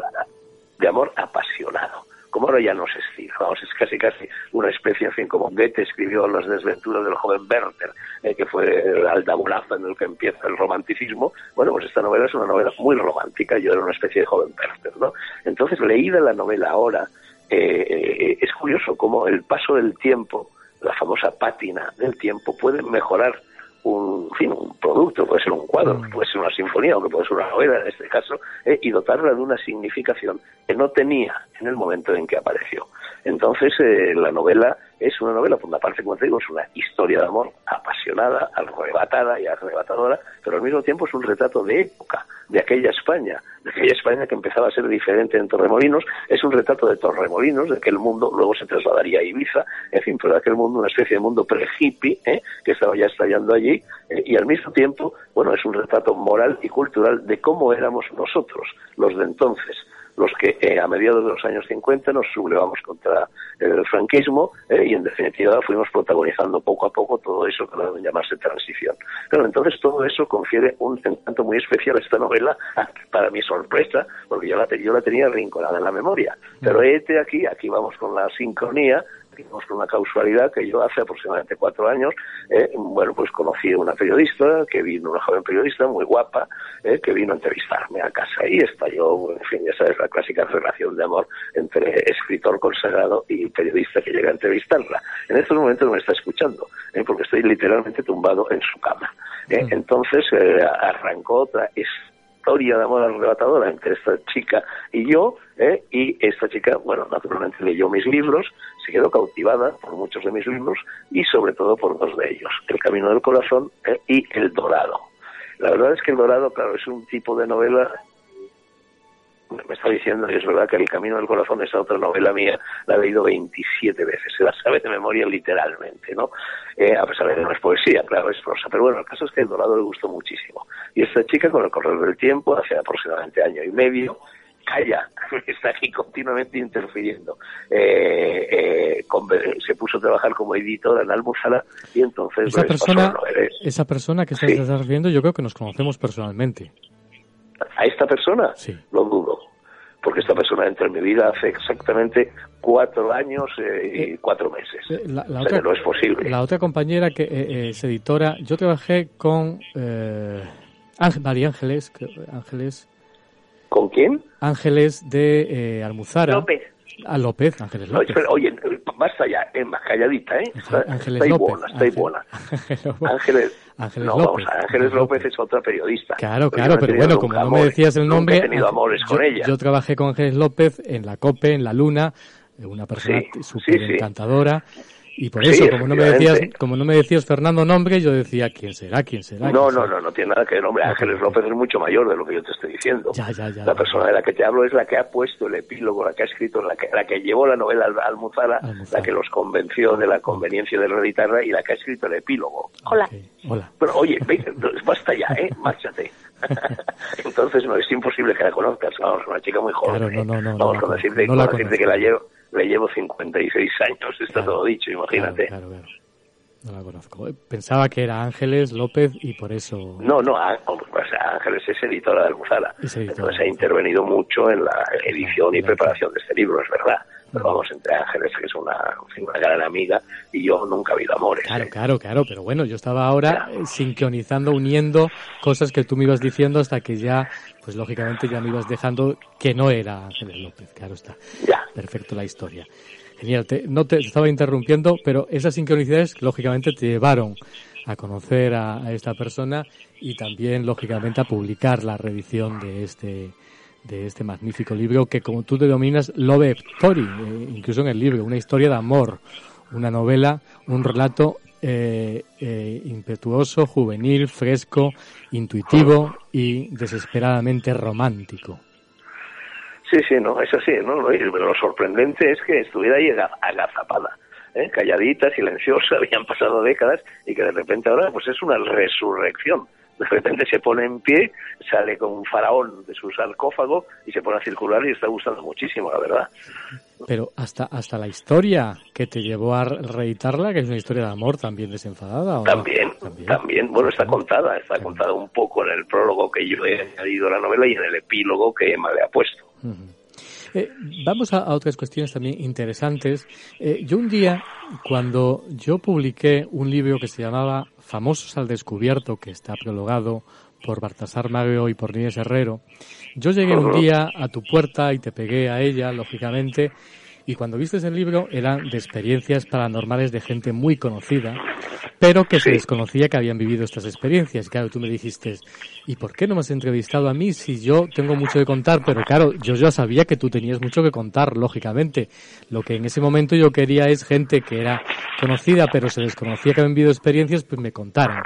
de amor apasionado como ahora ya no se estila, vamos, es casi casi una especie, en fin, como Goethe escribió Las desventuras del joven Werther, eh, que fue el aldaburazo en el que empieza el romanticismo, bueno, pues esta novela es una novela muy romántica, yo era una especie de joven Werther, ¿no? Entonces, leída la novela ahora, eh, eh, es curioso cómo el paso del tiempo, la famosa pátina del tiempo, puede mejorar un, fin, un producto, puede ser un cuadro, mm. puede ser una sinfonía o que puede ser una novela en este caso, eh, y dotarla de una significación que no tenía en el momento en que apareció. Entonces, eh, la novela es una novela, por una parte, como te digo, es una historia de amor apasionada, arrebatada y arrebatadora, pero al mismo tiempo es un retrato de época, de aquella España, de aquella España que empezaba a ser diferente en Torremolinos, es un retrato de Torremolinos, de aquel mundo luego se trasladaría a Ibiza, en fin, pero de aquel mundo, una especie de mundo pre-hippie, ¿eh? que estaba ya estallando allí, eh, y al mismo tiempo, bueno, es un retrato moral y cultural de cómo éramos nosotros, los de entonces los que eh, a mediados de los años 50 nos sublevamos contra el franquismo eh, y en definitiva fuimos protagonizando poco a poco todo eso que deben llamarse transición. Pero entonces todo eso confiere un encanto muy especial a esta novela, *laughs* para mi sorpresa, porque yo la, yo la tenía rinconada en la memoria. Pero este aquí, aquí vamos con la sincronía con una causalidad que yo hace aproximadamente cuatro años, eh, bueno, pues conocí a una periodista, que vino, una joven periodista muy guapa, eh, que vino a entrevistarme a casa y estalló, en fin, esa es la clásica relación de amor entre escritor consagrado y periodista que llega a entrevistarla. En estos momentos me está escuchando, eh, porque estoy literalmente tumbado en su cama. Entonces arrancó otra historia de amor arrebatadora entre esta chica y yo, ¿eh? y esta chica, bueno, naturalmente leyó mis libros, se quedó cautivada por muchos de mis libros y sobre todo por dos de ellos, El Camino del Corazón ¿eh? y El Dorado. La verdad es que El Dorado, claro, es un tipo de novela me está diciendo, y es verdad que El Camino del Corazón, esa otra novela mía, la he leído 27 veces, se la sabe de memoria literalmente, ¿no? Eh, a pesar de que no es poesía, claro, es prosa. Pero bueno, el caso es que El Dorado le gustó muchísimo. Y esta chica, con el correr del tiempo, hace aproximadamente año y medio, calla, *laughs* está aquí continuamente interfiriendo. Eh, eh, se puso a trabajar como editora en Almuzara y entonces... Esa, persona, esa persona que estás viendo yo creo que nos conocemos personalmente. ¿A esta persona? Sí. Lo dudo. Porque esta persona entró en mi vida hace exactamente cuatro años eh, y eh, cuatro meses. Eh, la, otra, no es posible. La otra compañera que es editora, yo trabajé con María Ángeles, Ángeles. ¿Con quién? Ángeles de Almuzara. López. A López, Ángeles López. oye, basta ya, es más calladita, ¿eh? Ángeles López. buena, estáis buena. Ángeles, Ángeles no, López. Vamos, Ángeles López es otra periodista. Claro, claro, pero bueno, como no me decías el nombre. He tenido amores yo, con ella. Yo trabajé con Ángeles López en la COPE, en la Luna, una persona súper encantadora. Y por eso, como no me decías, como no me decías Fernando nombre, yo decía quién será, quién será. No, no, no, no tiene nada que ver. Hombre, Ángeles López es mucho mayor de lo que yo te estoy diciendo. Ya, ya, ya, la persona de la que te hablo es la que ha puesto el epílogo, la que ha escrito, la que, la que llevó la novela al Almuzara, la que los convenció de la conveniencia de reeditarla y la que ha escrito el epílogo. Hola. Hola. Pero oye, basta ya, ¿eh? *laughs* Márchate. *laughs* Entonces no es imposible que la conozcas. Vamos, una chica muy joven. Claro, no, no, no, Vamos, con decirte, con decirte que la llevo le llevo 56 años, está todo dicho, imagínate. Claro, claro, No la conozco. Pensaba que era Ángeles López y por eso. No, no, pues Ángeles es editora de Almuzara. Entonces ha intervenido mucho en la edición y preparación de este libro, es verdad. Pero vamos, entre Ángeles, que es una, una gran amiga, y yo nunca ha habido amores. Claro, ¿eh? claro, claro. Pero bueno, yo estaba ahora sincronizando, uniendo cosas que tú me ibas diciendo hasta que ya pues lógicamente ya me ibas dejando que no era Ángeles López, claro está. Ya. Perfecto la historia. Genial, no te estaba interrumpiendo, pero esas sincronicidades lógicamente te llevaron a conocer a, esta persona y también, lógicamente, a publicar la reedición de este de este magnífico libro que, como tú denominas, Love Story, eh, incluso en el libro, una historia de amor, una novela, un relato eh, eh, impetuoso, juvenil, fresco, intuitivo y desesperadamente romántico. Sí, sí, no, es así, ¿no? Lo sorprendente es que estuviera ahí agazapada, ¿eh? calladita, silenciosa, *laughs* habían pasado décadas y que de repente ahora pues es una resurrección. De repente se pone en pie, sale con un faraón de su sarcófago y se pone a circular y está gustando muchísimo, la verdad. Pero hasta, hasta la historia que te llevó a reeditarla, que es una historia de amor también desenfadada. también, también, bueno, está contada, está contada un poco en el prólogo que yo he añadido a la novela y en el epílogo que Emma le ha puesto. Eh, vamos a, otras cuestiones también interesantes. Eh, yo un día, cuando yo publiqué un libro que se llamaba Famosos al Descubierto, que está prologado por Baltasar Mario y por Inés Herrero, yo llegué un día a tu puerta y te pegué a ella, lógicamente, y cuando viste el libro eran de experiencias paranormales de gente muy conocida, pero que se desconocía que habían vivido estas experiencias. Claro, tú me dijiste, ¿y por qué no me has entrevistado a mí si yo tengo mucho que contar? Pero claro, yo ya sabía que tú tenías mucho que contar, lógicamente. Lo que en ese momento yo quería es gente que era conocida, pero se desconocía que habían vivido experiencias, pues me contaran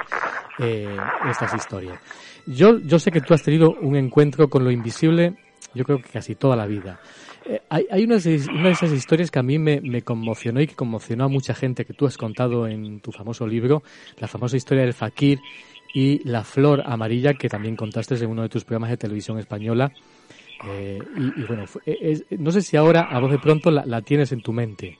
eh, estas historias. Yo, yo sé que tú has tenido un encuentro con lo invisible, yo creo que casi toda la vida. Eh, hay, hay una, de, esas historias que a mí me, me, conmocionó y que conmocionó a mucha gente que tú has contado en tu famoso libro, la famosa historia del fakir y la flor amarilla que también contaste en uno de tus programas de televisión española. Eh, y, bueno, no sé si ahora a vos de pronto la, la tienes en tu mente.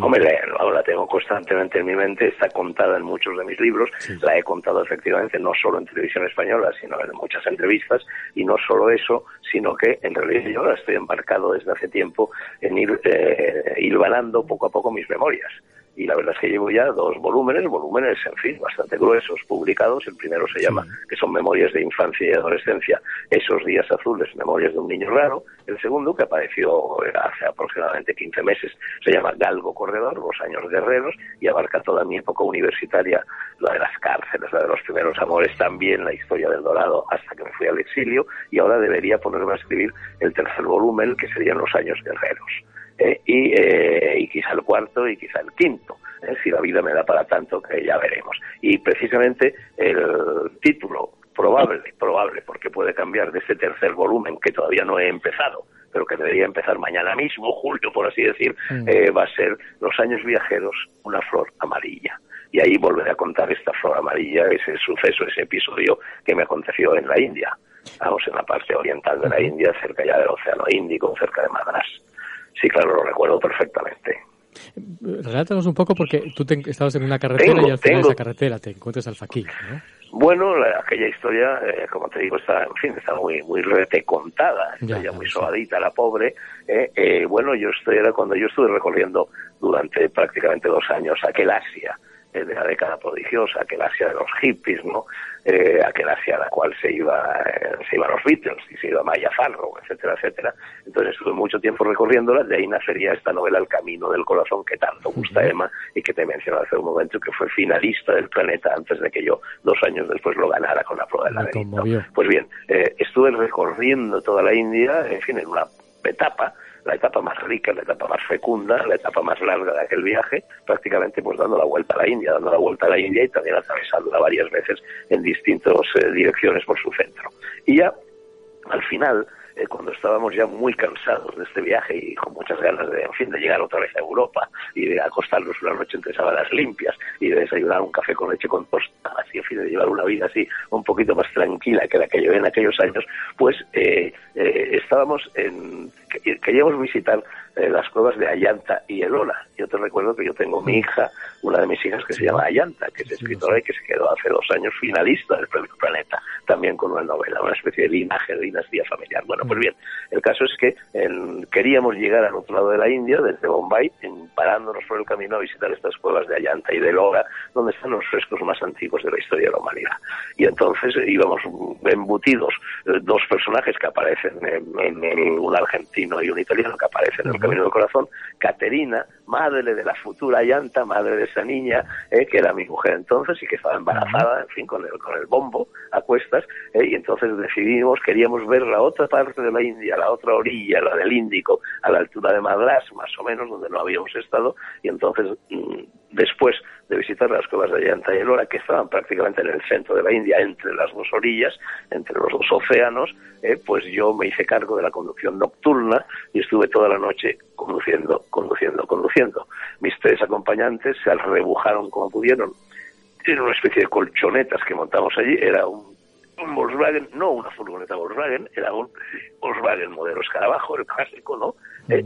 Hombre, la, tengo constantemente en mi mente, está contada en muchos de mis libros, la he contado efectivamente no solo en televisión española, sino en muchas entrevistas, y no solo eso, sino que en realidad yo ahora estoy embarcado desde hace tiempo en ir eh, hilvanando poco a poco mis memorias y la verdad es que llevo ya dos volúmenes, volúmenes, en fin, bastante gruesos, publicados. El primero se llama, que son Memorias de Infancia y Adolescencia, Esos Días Azules, Memorias de un Niño Raro. El segundo, que apareció hace aproximadamente 15 meses, se llama Galgo Corredor, Los Años Guerreros, y abarca toda mi época universitaria, la de las cárceles, la de los primeros amores, también la historia del Dorado, hasta que me fui al exilio, y ahora debería ponerme a escribir el tercer volumen, que serían Los Años Guerreros. Eh, y, eh, y, quizá el cuarto y quizá el quinto, eh, si la vida me da para tanto, que ya veremos. Y precisamente el título probable, probable, porque puede cambiar de ese tercer volumen que todavía no he empezado, pero que debería empezar mañana mismo, *laughs* julio, por así decir, mm. va a ser Los años viajeros, una flor amarilla. Y ahí volveré a contar esta flor amarilla, ese suceso, ese episodio que me aconteció en la India. Vamos, en la parte oriental de la India, cerca ya del Océano Índico, cerca de Madras. Sí, claro, lo recuerdo perfectamente. Relátanos un poco porque tú estabas en una carretera y al final de esa carretera te encuentras al faquir, ¿no? Bueno, aquella historia, eh, como te digo, está, en fin, está muy, muy retecontada, está ya, muy suavita la pobre. Eh, eh, bueno, yo estoy, era cuando yo estuve recorriendo durante prácticamente dos años aquel Asia, de la década prodigiosa, aquel Asia de los hippies, ¿no? Eh, aquel Asia a la cual se iba eh, se iban los Beatles y se iba Maya Farrow, etcétera, etcétera. Entonces estuve mucho tiempo recorriéndola, de ahí nacería esta novela El Camino del Corazón que tanto gusta a Emma y que te mencioné hace un momento que fue finalista del planeta antes de que yo dos años después lo ganara con la prueba de la Pues bien, eh, estuve recorriendo toda la India, en fin, en una etapa la etapa más rica, la etapa más fecunda, la etapa más larga de aquel viaje, prácticamente pues dando la vuelta a la India, dando la vuelta a la India y también atravesándola varias veces en distintas eh, direcciones por su centro. Y ya, al final, eh, cuando estábamos ya muy cansados de este viaje y con muchas ganas de, en fin, de llegar otra vez a Europa y de acostarnos una noche entre sábanas limpias y de desayunar un café con leche con tostadas y, en fin, de llevar una vida así un poquito más tranquila que la que llevé en aquellos años, pues eh, eh, estábamos en, queríamos visitar las cuevas de Ayanta y Elola. Yo te recuerdo que yo tengo mi hija, una de mis hijas que se llama Ayanta, que es escritora y que se quedó hace dos años finalista del Premio Planeta, también con una novela, una especie de linaje, de dinastía familiar. Bueno, pues bien, el caso es que queríamos llegar al otro lado de la India, desde Bombay, en, parándonos por el camino a visitar estas cuevas de Ayanta y de Lora, donde están los frescos más antiguos de la historia de la humanidad. Y entonces eh, íbamos embutidos eh, dos personajes que aparecen en, un argentino y un italiano que aparecen en el Camino del Corazón, Caterina, madre de la futura Ayanta, madre de esa niña, eh, que era mi mujer entonces y que estaba embarazada, en fin, con el, con el bombo a cuestas, y entonces decidimos, queríamos ver la otra parte de la India, la otra orilla, la del Índico, a la altura de Madras, más o menos, donde no habíamos estado, y entonces mm, después de visitar las cuevas de Ayanta y Elora, que estaban prácticamente en el centro de la India, entre las dos orillas, entre los dos océanos, eh, pues yo me hice cargo de la conducción nocturna y estuve toda la noche conduciendo, conduciendo, conduciendo. Mis tres acompañantes se rebujaron como pudieron. Era una especie de colchonetas que montamos allí, era un, Volkswagen, no una furgoneta Volkswagen, era un Volkswagen modelo escarabajo, el clásico, ¿no? Eh,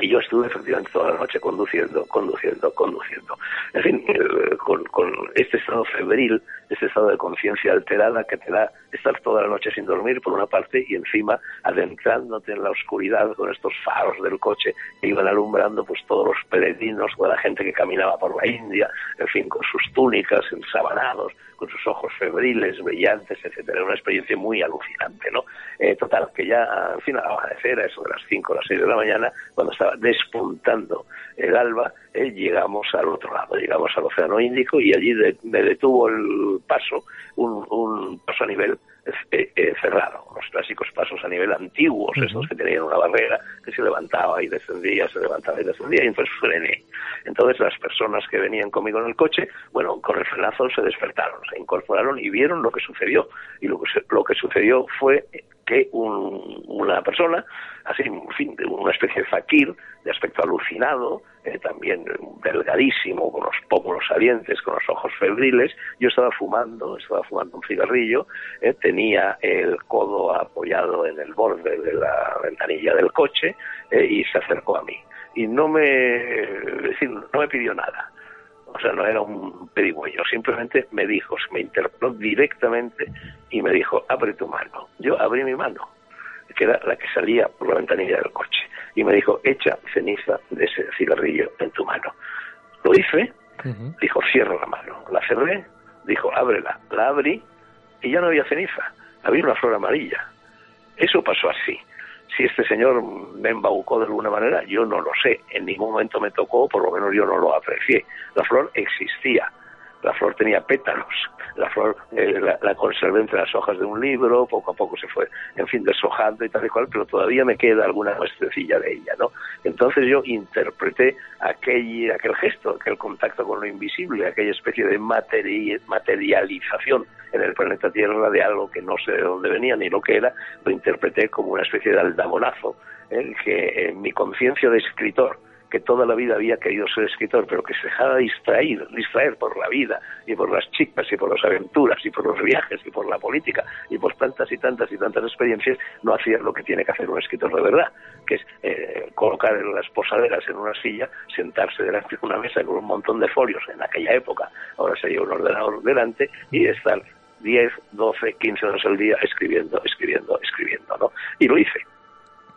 y yo estuve efectivamente toda la noche conduciendo, conduciendo, conduciendo. En fin, eh, con, con este estado febril, este estado de conciencia alterada que te da estar toda la noche sin dormir por una parte y encima adentrándote en la oscuridad con estos faros del coche que iban alumbrando pues todos los peregrinos, toda la gente que caminaba por la India, en fin, con sus túnicas ensabanados, con sus ojos febriles, brillantes, etcétera. Una experiencia muy alucinante, ¿no? Eh, total, que ya, en fin, al amanecer, a eso de las 5 o las 6 de la mañana, cuando estaba despuntando el alba, eh, llegamos al otro lado, llegamos al Océano Índico y allí me detuvo el paso, un, un paso a nivel eh, eh, cerrado, los clásicos pasos a nivel antiguos, esos que tenían una barrera que se levantaba y descendía, se levantaba y descendía, y entonces frené. Entonces las personas que venían conmigo en el coche, bueno, con el frenazo se despertaron, se incorporaron y vieron lo que sucedió. Y lo que, lo que sucedió fue que una persona, así, en fin, de una especie de fakir, de aspecto alucinado, eh, también delgadísimo, con los pómulos salientes, con los ojos febriles, yo estaba fumando, estaba fumando un cigarrillo, eh, tenía el codo apoyado en el borde de la ventanilla del coche eh, y se acercó a mí. Y no me, no me pidió nada o sea, no era un pedigüeño, simplemente me dijo, me interpretó directamente y me dijo, abre tu mano. Yo abrí mi mano, que era la que salía por la ventanilla del coche, y me dijo, echa ceniza de ese cigarrillo en tu mano. Lo hice, dijo, cierra la mano. La cerré, dijo, ábrela. La abrí y ya no había ceniza, había una flor amarilla. Eso pasó así. Si este señor me embaucó de alguna manera, yo no lo sé. En ningún momento me tocó, por lo menos yo no lo aprecié. La flor existía. La flor tenía pétalos. La flor eh, la, conservé entre las hojas de un libro, poco a poco se fue, en fin, deshojando y tal y cual, pero todavía me queda alguna muestrecilla de ella, ¿no? Entonces yo interpreté aquel, aquel gesto, aquel contacto con lo invisible, aquella especie de materialización en el planeta Tierra de algo que no sé de dónde venía ni lo que era, lo interpreté como una especie de aldabonazo, en que en mi conciencia de escritor, que toda la vida había querido ser escritor, pero que se dejaba distraer, distraer por la vida y por las chicas y por las aventuras y por los viajes y por la política y por tantas y tantas y tantas experiencias, no hacía lo que tiene que hacer un escritor de verdad, que es eh, colocar las posaderas en una silla, sentarse delante de una mesa con un montón de folios en aquella época, ahora sería un ordenador delante y estar 10, 12, 15 horas al día escribiendo, escribiendo, escribiendo, ¿no? Y lo hice.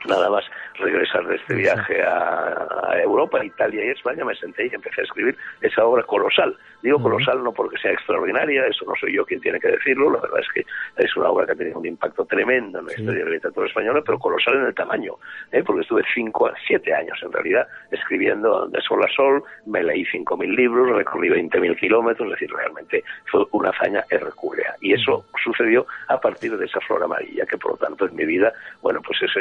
Nada más regresar de este viaje a, Europa, Italia y España, me senté y empecé a escribir esa obra colosal. Digo colosal no porque sea extraordinaria, eso no soy yo quien tiene que decirlo, la verdad es que es una obra que ha tenido un impacto tremendo en la historia de la literatura española, pero colosal en el tamaño, ¿eh? porque estuve cinco a siete años en realidad escribiendo de sol a sol, me leí cinco mil libros, recorrí veinte mil kilómetros, es decir, realmente fue una hazaña hercúlea. Y eso sucedió a partir de esa flor amarilla, que por lo tanto en mi vida, bueno, pues es,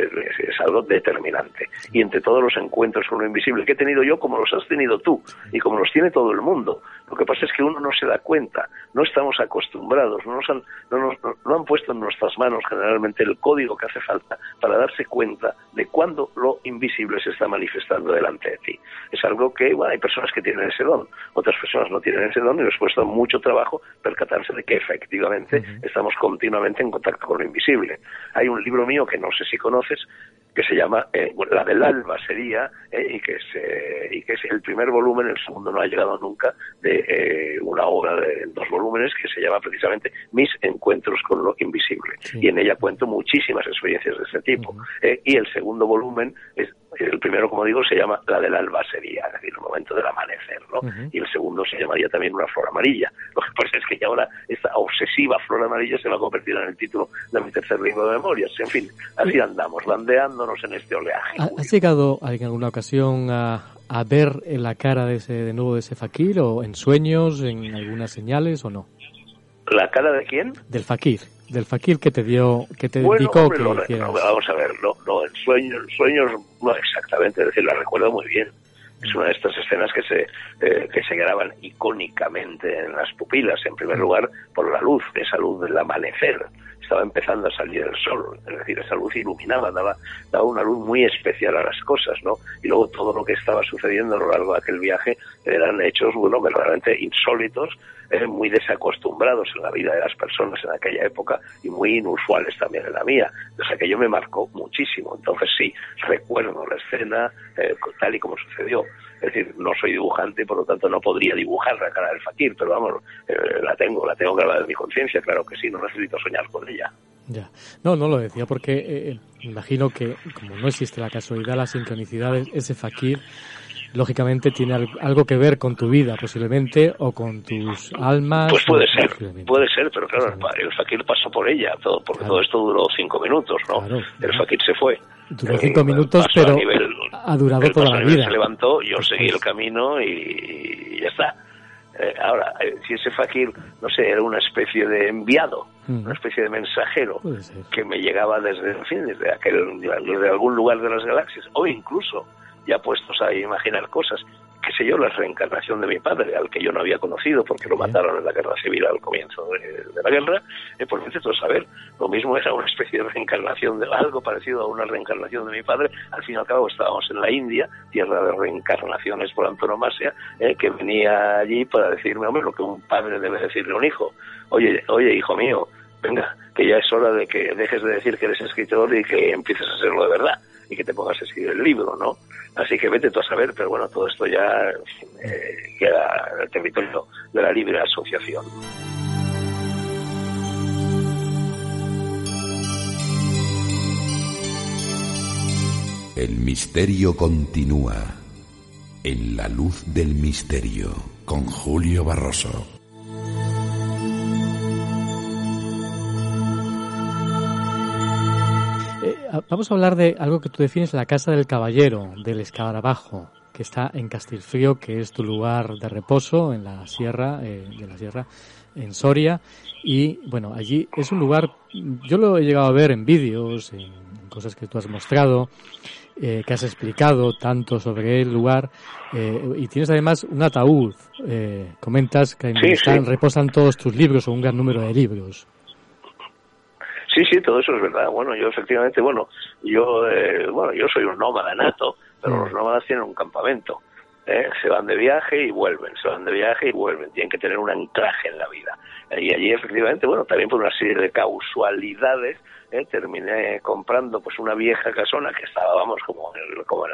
es algo determinante. Y entre todos los encuentros con lo invisible que he tenido yo, como los has tenido tú, y como los tiene todo el mundo, lo que pasa es que uno no se da cuenta, no estamos acostumbrados, no, nos han, no, nos, no han puesto en nuestras manos generalmente el código que hace falta para darse cuenta de cuándo lo invisible se está manifestando delante de ti. Es algo que, bueno, hay personas que tienen ese don, otras personas no tienen ese don y les cuesta mucho trabajo percatarse de que efectivamente estamos continuamente en contacto con lo invisible. Hay un libro mío que no sé si conoces, que se llama eh, La del Alba sería, eh, y, que es, y que es el primer volumen, el segundo no ha llegado nunca, de una obra de dos volúmenes que se llama precisamente Mis Encuentros con lo Invisible. Y en ella cuento muchísimas experiencias de este tipo. y el segundo volumen es el primero, como digo, se llama la del alba sería, es decir, el momento del amanecer, ¿no? Y el segundo se llamaría también una flor amarilla. *laughs* Lo que pasa es que ahora esta obsesiva flor amarilla se va a convertir en el título de mi tercer libro de memorias. En fin, así andamos, bandeándonos en este oleaje. ¿Has llegado en alguna ocasión a, a ver en la cara de ese de nuevo de ese fakir o en sueños, en algunas señales o no? ¿La cara de quién? Del fakir del fakir que te dio, que te indicó que Vamos a ver, no, no, en sueños, sueños no exactamente, es decir, la recuerdo muy bien. Es una de estas escenas que se, eh, que se graban icónicamente en las pupilas, en primer lugar por la luz, esa luz del amanecer. Estaba empezando a salir el sol, es decir, esa luz iluminaba, daba, daba una luz muy especial a las cosas, ¿no? Y luego todo lo que estaba sucediendo a lo largo de aquel viaje eran hechos, bueno, verdaderamente insólitos, eh, muy desacostumbrados en la vida de las personas en aquella época y muy inusuales también en la mía. O sea, que yo me marcó muchísimo. Entonces sí, recuerdo la escena eh, tal y como sucedió. Es decir, no soy dibujante, por lo tanto no podría dibujar la cara del fakir, pero vamos, eh, la tengo, la tengo grabada en mi conciencia, claro que sí, no necesito soñar con ella. Ya. No, no lo decía porque imagino que como no existe la casualidad, la sincronicidad, ese fakir lógicamente tiene algo que ver con tu vida, posiblemente, o con tus almas. Pues puede ser, puede ser, pero claro, el fakir pasó por ella, todo, porque todo esto duró cinco minutos, ¿no? el fakir se fue. Duró cinco minutos, pero ha durado toda la vida. Se levantó, yo seguí el camino y, ya está. Eh, ahora, eh, si ese fakir, no sé, era una especie de enviado, mm. una especie de mensajero que me llegaba desde, en fin, desde, aquel, desde algún lugar de las galaxias, o incluso ya puestos a imaginar cosas, qué sé yo, la reencarnación de mi padre, al que yo no había conocido porque lo mataron en la guerra civil al comienzo de, la guerra, eh, pues necesito saber, lo mismo era una especie de reencarnación de algo parecido a una reencarnación de mi padre, al fin y al cabo estábamos en la India, tierra de reencarnaciones por antonomasia, eh, que venía allí para decirme, hombre, lo que un padre debe decirle a un hijo, oye, oye, hijo mío, venga, que ya es hora de que dejes de decir que eres escritor y que empieces a hacerlo de verdad y que te pongas a escribir el libro, ¿no? Así que vete tú a saber, pero bueno, todo esto ya eh, queda en el territorio de la libre asociación. El misterio continúa en la luz del misterio con Julio Barroso. Vamos a hablar de algo que tú defines, la Casa del Caballero, del Escarabajo, que está en Castilfrío, que es tu lugar de reposo en la sierra, eh, de la sierra, en Soria. Y bueno, allí es un lugar, yo lo he llegado a ver en vídeos, en cosas que tú has mostrado, eh, que has explicado tanto sobre el lugar, eh, y tienes además un ataúd. comentas que están, reposan todos tus libros o un gran número de libros. Sí, sí, todo eso es verdad. Bueno, yo efectivamente, bueno, yo, eh, bueno, yo soy un nómada nato, pero mm. los nómadas tienen un campamento. ¿eh? Se van de viaje y vuelven, se van de viaje y vuelven. Tienen que tener un anclaje en la vida. Y allí, efectivamente, bueno, también por una serie de causalidades, ¿eh? terminé comprando pues una vieja casona que estaba, vamos, como en, como en,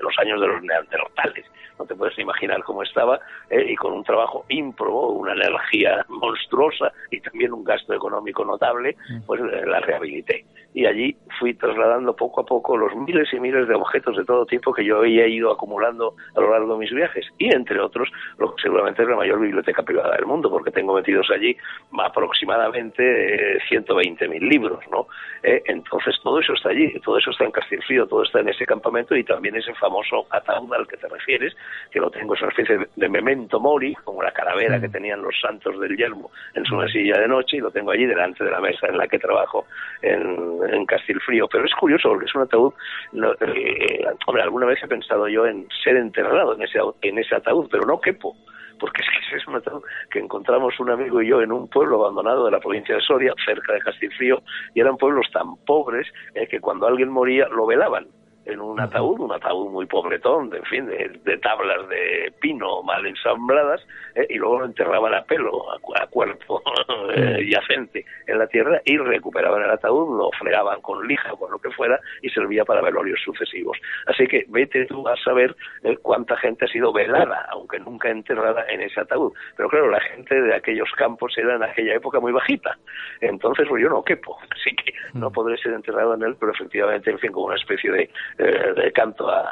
los años de los neandertales. No te puedes imaginar cómo estaba, ¿eh? y con un trabajo ímprobo, una energía monstruosa y también un gasto económico notable, mm. pues eh, la rehabilité y allí fui trasladando poco a poco los miles y miles de objetos de todo tipo que yo había ido acumulando a lo largo de mis viajes y entre otros lo que seguramente es la mayor biblioteca privada del mundo porque tengo metidos allí aproximadamente 120.000 eh, libros, ¿no? Eh, entonces todo eso está allí, todo eso está en Castilfrío, todo está en ese campamento y también ese famoso ataúd al que te refieres, que lo tengo es una especie de, memento mori, como la calavera que tenían los santos del yermo en su mesilla de noche y lo tengo allí delante de la mesa en la que trabajo en en Castilfrío, pero es curioso porque es un ataúd. Eh, hombre, alguna vez he pensado yo en ser enterrado en ese, en ese ataúd, pero no quepo porque *laughs* es que es un ataúd que encontramos un amigo y yo en un pueblo abandonado de la provincia de Soria, cerca de Castilfrío, y eran pueblos tan pobres eh, que cuando alguien moría lo velaban en un ataúd, un ataúd muy pobretón, de, en fin, de, tablas de pino mal ensambladas, eh, y luego lo enterraban a pelo, a, cuerpo *laughs* eh, yacente en la tierra, y recuperaban el ataúd, lo fregaban con lija o con lo que fuera, y servía para velorios sucesivos. Así que vete tú a saber eh, cuánta gente ha sido velada, aunque nunca enterrada en ese ataúd. Pero claro, la gente de aquellos campos era en aquella época muy bajita, entonces pues yo no quepo, *laughs* así que no mm. podré ser enterrado en él, pero efectivamente, en fin, como una especie de eh, de canto a,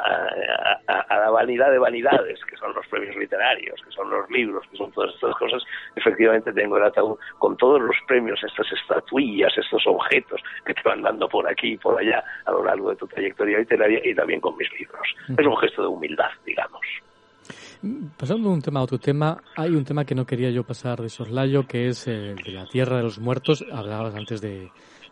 la vanidad de vanidades, que son los premios literarios, que son los libros, que son todas estas cosas, efectivamente tengo el ataúd con todos los premios, estas estatuillas, estos objetos que te van dando por aquí y por allá a lo largo de tu trayectoria literaria y también con mis libros. Es un gesto de humildad, digamos. Pasando de un tema a otro tema, hay un tema que no quería yo pasar de soslayo, que es el de la tierra de los muertos. Hablabas antes de,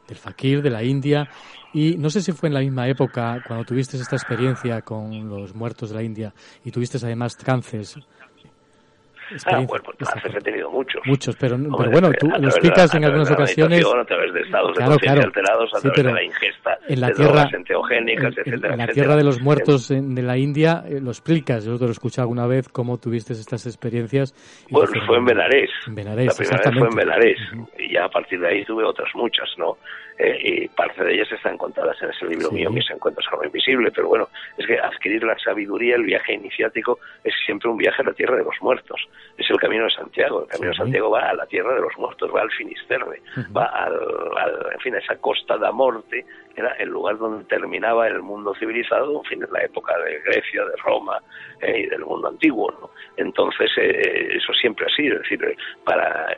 del fakir, de la India. Y no sé si fue en la misma época cuando tuviste esta experiencia con los muertos de la India y tuviste además trances Ah, bueno, pues he tenido muchos. Muchos, pero, pero bueno, tú lo explicas en algunas ocasiones. A través de estados de alterados, a través de la ingesta en la tierra, enteogénicas, en, etcétera, en la tierra de los muertos de la India, eh, lo explicas. Yo te lo escuché alguna vez, cómo tuviste estas experiencias. Bueno, fue en Benarés. En Benarés, la primera vez fue en Benarés. Y ya a partir de ahí tuve otras muchas, ¿no? Eh, y parte de ellas están contadas en ese libro mío, Mis encuentros con lo invisible, pero bueno, es que adquirir la sabiduría, el viaje iniciático, es siempre un viaje a la tierra de los muertos. Es el camino de Santiago. El camino de Santiago va a la tierra de los muertos, va al Finisterre, va al, en fin, a esa costa da morte, que era el lugar donde terminaba el mundo civilizado, en fin, en la época de Grecia, de Roma eh, y del mundo antiguo. ¿no? Entonces, eh, eso siempre ha sido, es decir, para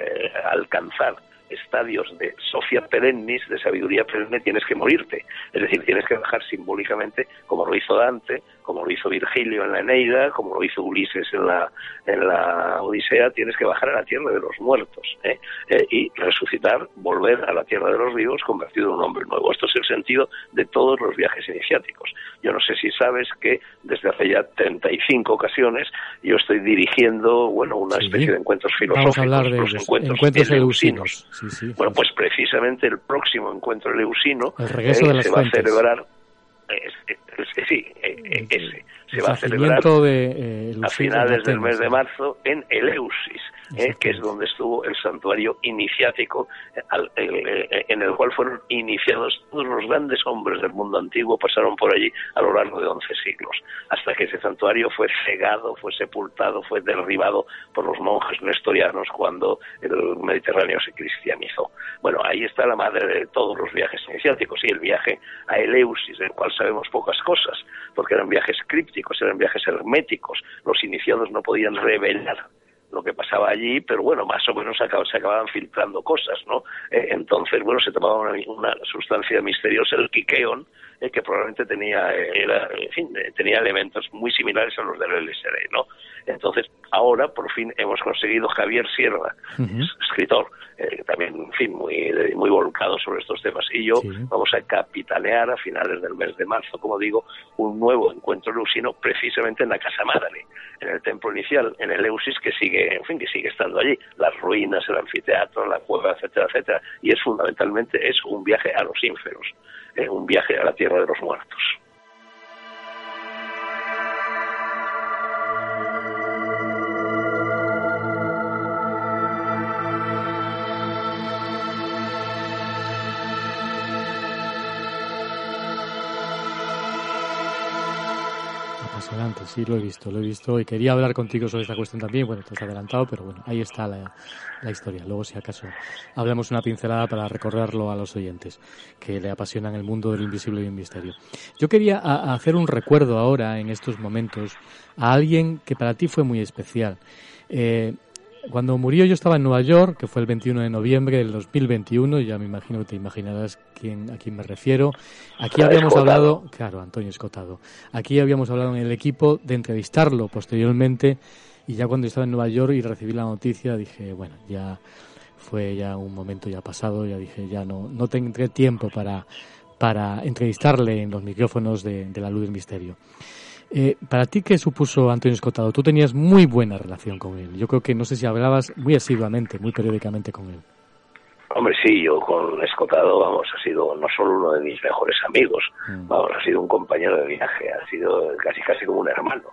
alcanzar estadios de Sofia perennis, de sabiduría perenne, tienes que morirte. Es decir, tienes que bajar simbólicamente, como lo hizo Dante, como lo hizo Virgilio en la Eneida, como lo hizo Ulises en la, en la Odisea, tienes que bajar a la tierra de los muertos ¿eh? Eh, y resucitar, volver a la tierra de los vivos convertido en un hombre nuevo. Esto es el sentido de todos los viajes iniciáticos. Yo no sé si sabes que desde hace ya 35 ocasiones yo estoy dirigiendo bueno una especie de encuentros filosóficos, los encuentros, bueno, pues precisamente el próximo encuentro eleusino eh, se va a celebrar sí, ese se va a celebrar a finales del mes de marzo en Eleusis, eh, que es donde estuvo el santuario iniciático eh, en el cual fueron iniciados todos los grandes hombres del mundo antiguo, pasaron por allí a lo largo de 11 siglos, hasta que ese santuario fue cegado, fue sepultado, fue derribado por los monjes nestorianos cuando el Mediterráneo se cristianizó. Bueno, ahí está la madre de todos los viajes iniciáticos y el viaje a Eleusis, del cual sabemos pocas cosas, porque eran viajes crípticos, eran viajes herméticos, los iniciados no podían revelar lo que pasaba allí, pero bueno, más o menos se, acababan filtrando cosas, ¿no? Eh, entonces, bueno, se tomaba una, sustancia misteriosa, el quiqueón, eh, que probablemente tenía, eh, era, en fin, tenía elementos muy similares a los del LSD, ¿no? Entonces, ahora, por fin, hemos conseguido Javier Sierra, escritor, también, en fin, muy, muy volcado sobre estos temas, y yo vamos a capitanear a finales del mes de marzo, como digo, un nuevo encuentro lusino precisamente en la Casa Madre, en el templo inicial, en el Eusis, que sigue, en fin, que sigue estando allí, las ruinas, el anfiteatro, la cueva, etcétera, etcétera, y es fundamentalmente es un viaje a los ínferos, un viaje a la tierra de los muertos. Sí, lo he visto, lo he visto y quería hablar contigo sobre esta cuestión también. Bueno, te has adelantado, pero bueno, ahí está la, historia. Luego, si acaso, hablamos una pincelada para recorrerlo a los oyentes que le apasionan el mundo del invisible y el misterio. Yo quería hacer un recuerdo ahora, en estos momentos, a alguien que para ti fue muy especial. Eh, cuando murió yo estaba en Nueva York, que fue el 21 de noviembre del 2021, ya me imagino que te imaginarás quién, a quién me refiero. Aquí habíamos hablado, claro, Antonio Escotado, aquí habíamos hablado en el equipo de entrevistarlo posteriormente y ya cuando estaba en Nueva York y recibí la noticia dije, bueno, ya fue ya un momento ya pasado, ya dije, ya no, no tendré tiempo para, para entrevistarle en los micrófonos de, de la luz del misterio. Eh, para ti, ¿qué supuso Antonio Escotado? Tú tenías muy buena relación con él. Yo creo que no sé si hablabas muy asiduamente, muy periódicamente con él. Hombre, sí, yo con Escotado, vamos, ha sido no solo uno de mis mejores amigos, mm. vamos, ha sido un compañero de viaje, ha sido casi casi como un hermano.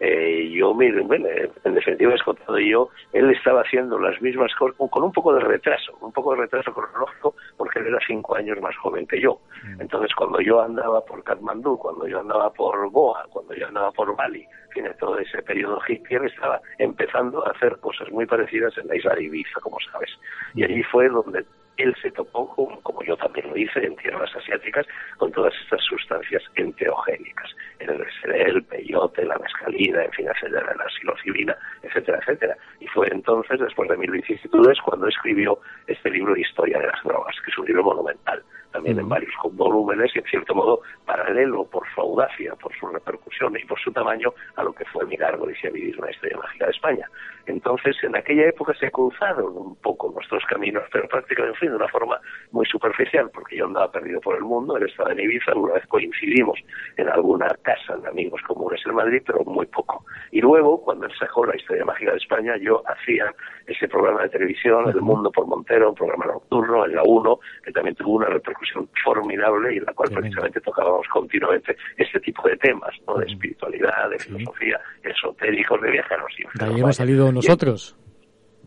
Eh, yo, bueno, en definitiva, Escotado y yo, él estaba haciendo las mismas cosas con un poco de retraso, un poco de retraso cronológico, porque él era cinco años más joven que yo. Mm. Entonces, cuando yo andaba por Katmandú, cuando yo andaba por Goa, cuando yo andaba por Bali, en todo ese periodo hippie, él estaba empezando a hacer cosas muy parecidas en la isla de Ibiza, como sabes. Y allí fue donde él se topó, como yo también lo hice, en tierras asiáticas, con todas estas sustancias enteogénicas, el el peyote, la mescalina, en fin, etcétera, la psilocibina, etcétera, etcétera. Y fue entonces, después de mil vicisitudes, cuando escribió este libro de Historia de las Drogas, que es un libro monumental también en varios volúmenes y en cierto modo paralelo por su audacia, por su repercusión y por su tamaño a lo que fue Migargo y Vivir una historia mágica de España. Entonces, en aquella época se cruzaron un poco nuestros caminos, pero prácticamente fin, de una forma muy superficial, porque yo andaba perdido por el mundo, él estaba en Ibiza, alguna vez coincidimos en alguna casa de amigos comunes en Madrid, pero muy poco. Y luego, cuando él sacó la historia mágica de España, yo hacía ese programa de televisión, El Mundo por Montero, un programa nocturno en la 1, que también tuvo una repercusión formidable y en la cual precisamente tocábamos continuamente este tipo de temas, ¿no? de espiritualidad, de filosofía, esotéricos, de viajeros. De ahí hemos salido nosotros.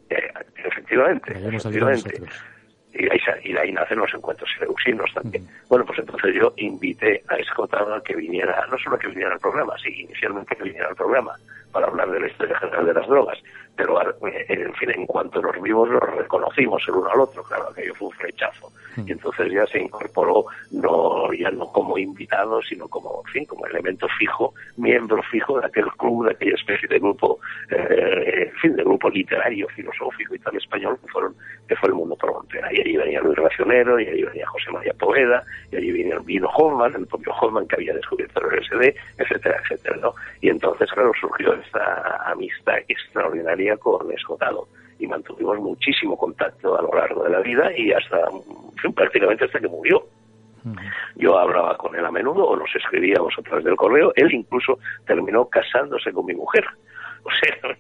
Eh, efectivamente. efectivamente. Y, ahí, y de ahí nacen los encuentros seleucinos también. Bueno, pues entonces yo invité a Escotado a que viniera, no solo que viniera al programa, sí, inicialmente que viniera al programa para hablar de la historia general de las drogas, pero en fin, en cuanto nos vimos nos reconocimos el uno al otro, claro, aquello fue un flechazo. Y entonces ya se incorporó, no ya no como invitado, sino como, en fin, como elemento fijo, miembro fijo de aquel club, de aquella especie de grupo, eh, en fin, de grupo literario, filosófico y tal español que fueron, que fue el mundo por Montera. Y allí venía Luis Racionero, y allí venía José María Poveda, y allí venía vino Hoffman, el propio Hoffman que había descubierto el LSD, etcétera, etcétera, ¿no? Y entonces, claro, surgió esta amistad extraordinaria con Escotado y mantuvimos muchísimo contacto a lo largo de la vida y hasta prácticamente hasta que murió. Yo hablaba con él a menudo o nos escribíamos a través del correo. Él incluso terminó casándose con mi mujer. O sea,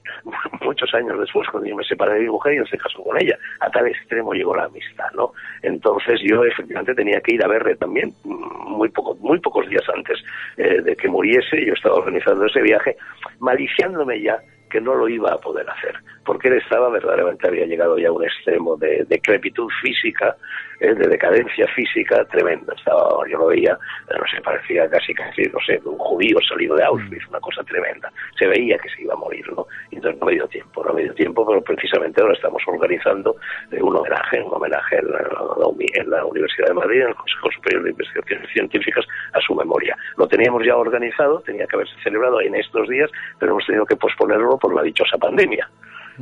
*laughs* muchos años después, cuando yo me separé de mi mujer, y él se casó con ella. A tal extremo llegó la amistad, ¿no? Entonces yo efectivamente tenía que ir a verle también muy, poco, muy pocos días antes eh, de que muriese. Yo estaba organizando ese viaje, maliciándome ya que no lo iba a poder hacer, porque él estaba verdaderamente, había llegado ya a un extremo de decrepitud física, eh, de decadencia física tremenda. Estaba, yo lo veía, no sé, parecía casi, casi, no sé, un judío salido de Auschwitz, una cosa tremenda. Se veía que se iba a morir, ¿no? Y entonces no me dio tiempo, no me dio tiempo, pero precisamente ahora estamos organizando eh, un homenaje, un homenaje en la, Universidad de Madrid, en el Consejo Superior de Investigaciones Científicas, a su memoria. Lo teníamos ya organizado, tenía que haberse celebrado en estos días, pero hemos tenido que posponerlo por la dichosa pandemia.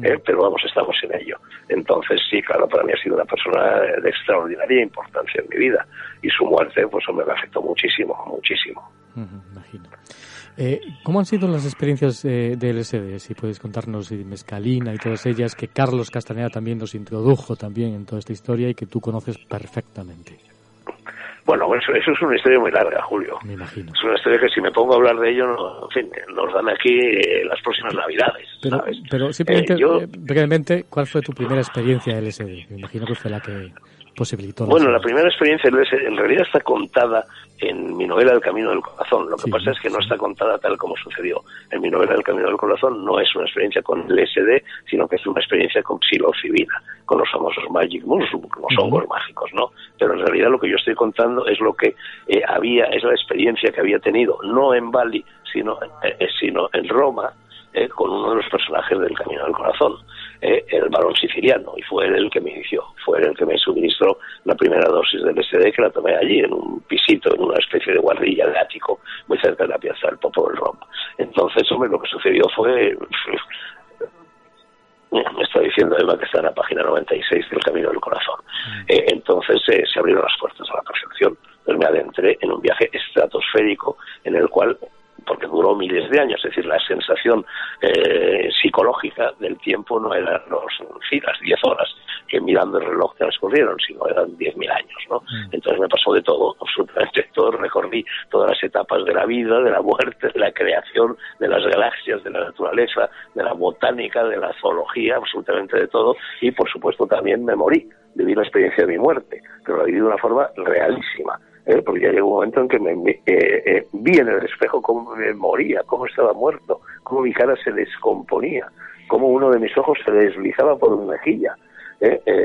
Eh, pero vamos, estamos en ello. Entonces, sí, claro, para mí ha sido una persona de extraordinaria importancia en mi vida y su muerte, pues, me afectó muchísimo, muchísimo. imagino. Eh, ¿Cómo han sido las experiencias eh, de LSD? Si puedes contarnos de Mezcalina y todas ellas, que Carlos Castaneda también nos introdujo también en toda esta historia y que tú conoces perfectamente. Bueno, eso, eso es una historia muy larga, Julio. Me imagino. Es una historia que si me pongo a hablar de ello, en fin, nos dan aquí eh, las próximas Navidades. Pero, pero simplemente, eh, eh, brevemente, ¿cuál fue tu primera experiencia LSD? Me imagino que fue la que posibilitó. Bueno, la primera experiencia en realidad está contada en mi novela El Camino del Corazón. Lo que pasa es que no está contada tal como sucedió. En mi novela El Camino del Corazón no es una experiencia con LSD, sino que es una experiencia con psilocibina, con los famosos magic mushrooms, los hongos mágicos, ¿no? Pero en realidad lo que yo estoy contando es lo que eh, había, es la experiencia que había tenido, no en Bali, sino, eh, eh, sino en Roma, con uno de los personajes del Camino del Corazón. Eh, el varón siciliano, y fue él el que me inició, fue él el que me suministró la primera dosis del SD que la tomé allí, en un pisito, en una especie de guardilla de ático, muy cerca de la piazza del Popolo del Roma. Entonces, hombre, lo que sucedió fue *laughs* me está diciendo Eva que está en la página 96 del Camino del Corazón. Mm. Eh, entonces eh, se abrieron las puertas a la percepción. Entonces me adentré en un viaje estratosférico en el cual porque duró miles de años, es decir, la sensación eh, psicológica del tiempo no eran los, sí, las 10 horas que mirando el reloj transcurrieron, sino eran 10.000 años, ¿no? Mm. Entonces me pasó de todo, *laughs* absolutamente todo recorrí todas las etapas de la vida, de la muerte, de la creación, de las galaxias, de la naturaleza, de la botánica, de la zoología, absolutamente de todo, y por supuesto también me morí, viví la experiencia de mi muerte, pero la viví de una forma realísima. ¿Eh? porque ya llegó un momento en que me, eh, eh, vi en el espejo cómo me moría, cómo estaba muerto, cómo mi cara se descomponía, cómo uno de mis ojos se deslizaba por una mejilla.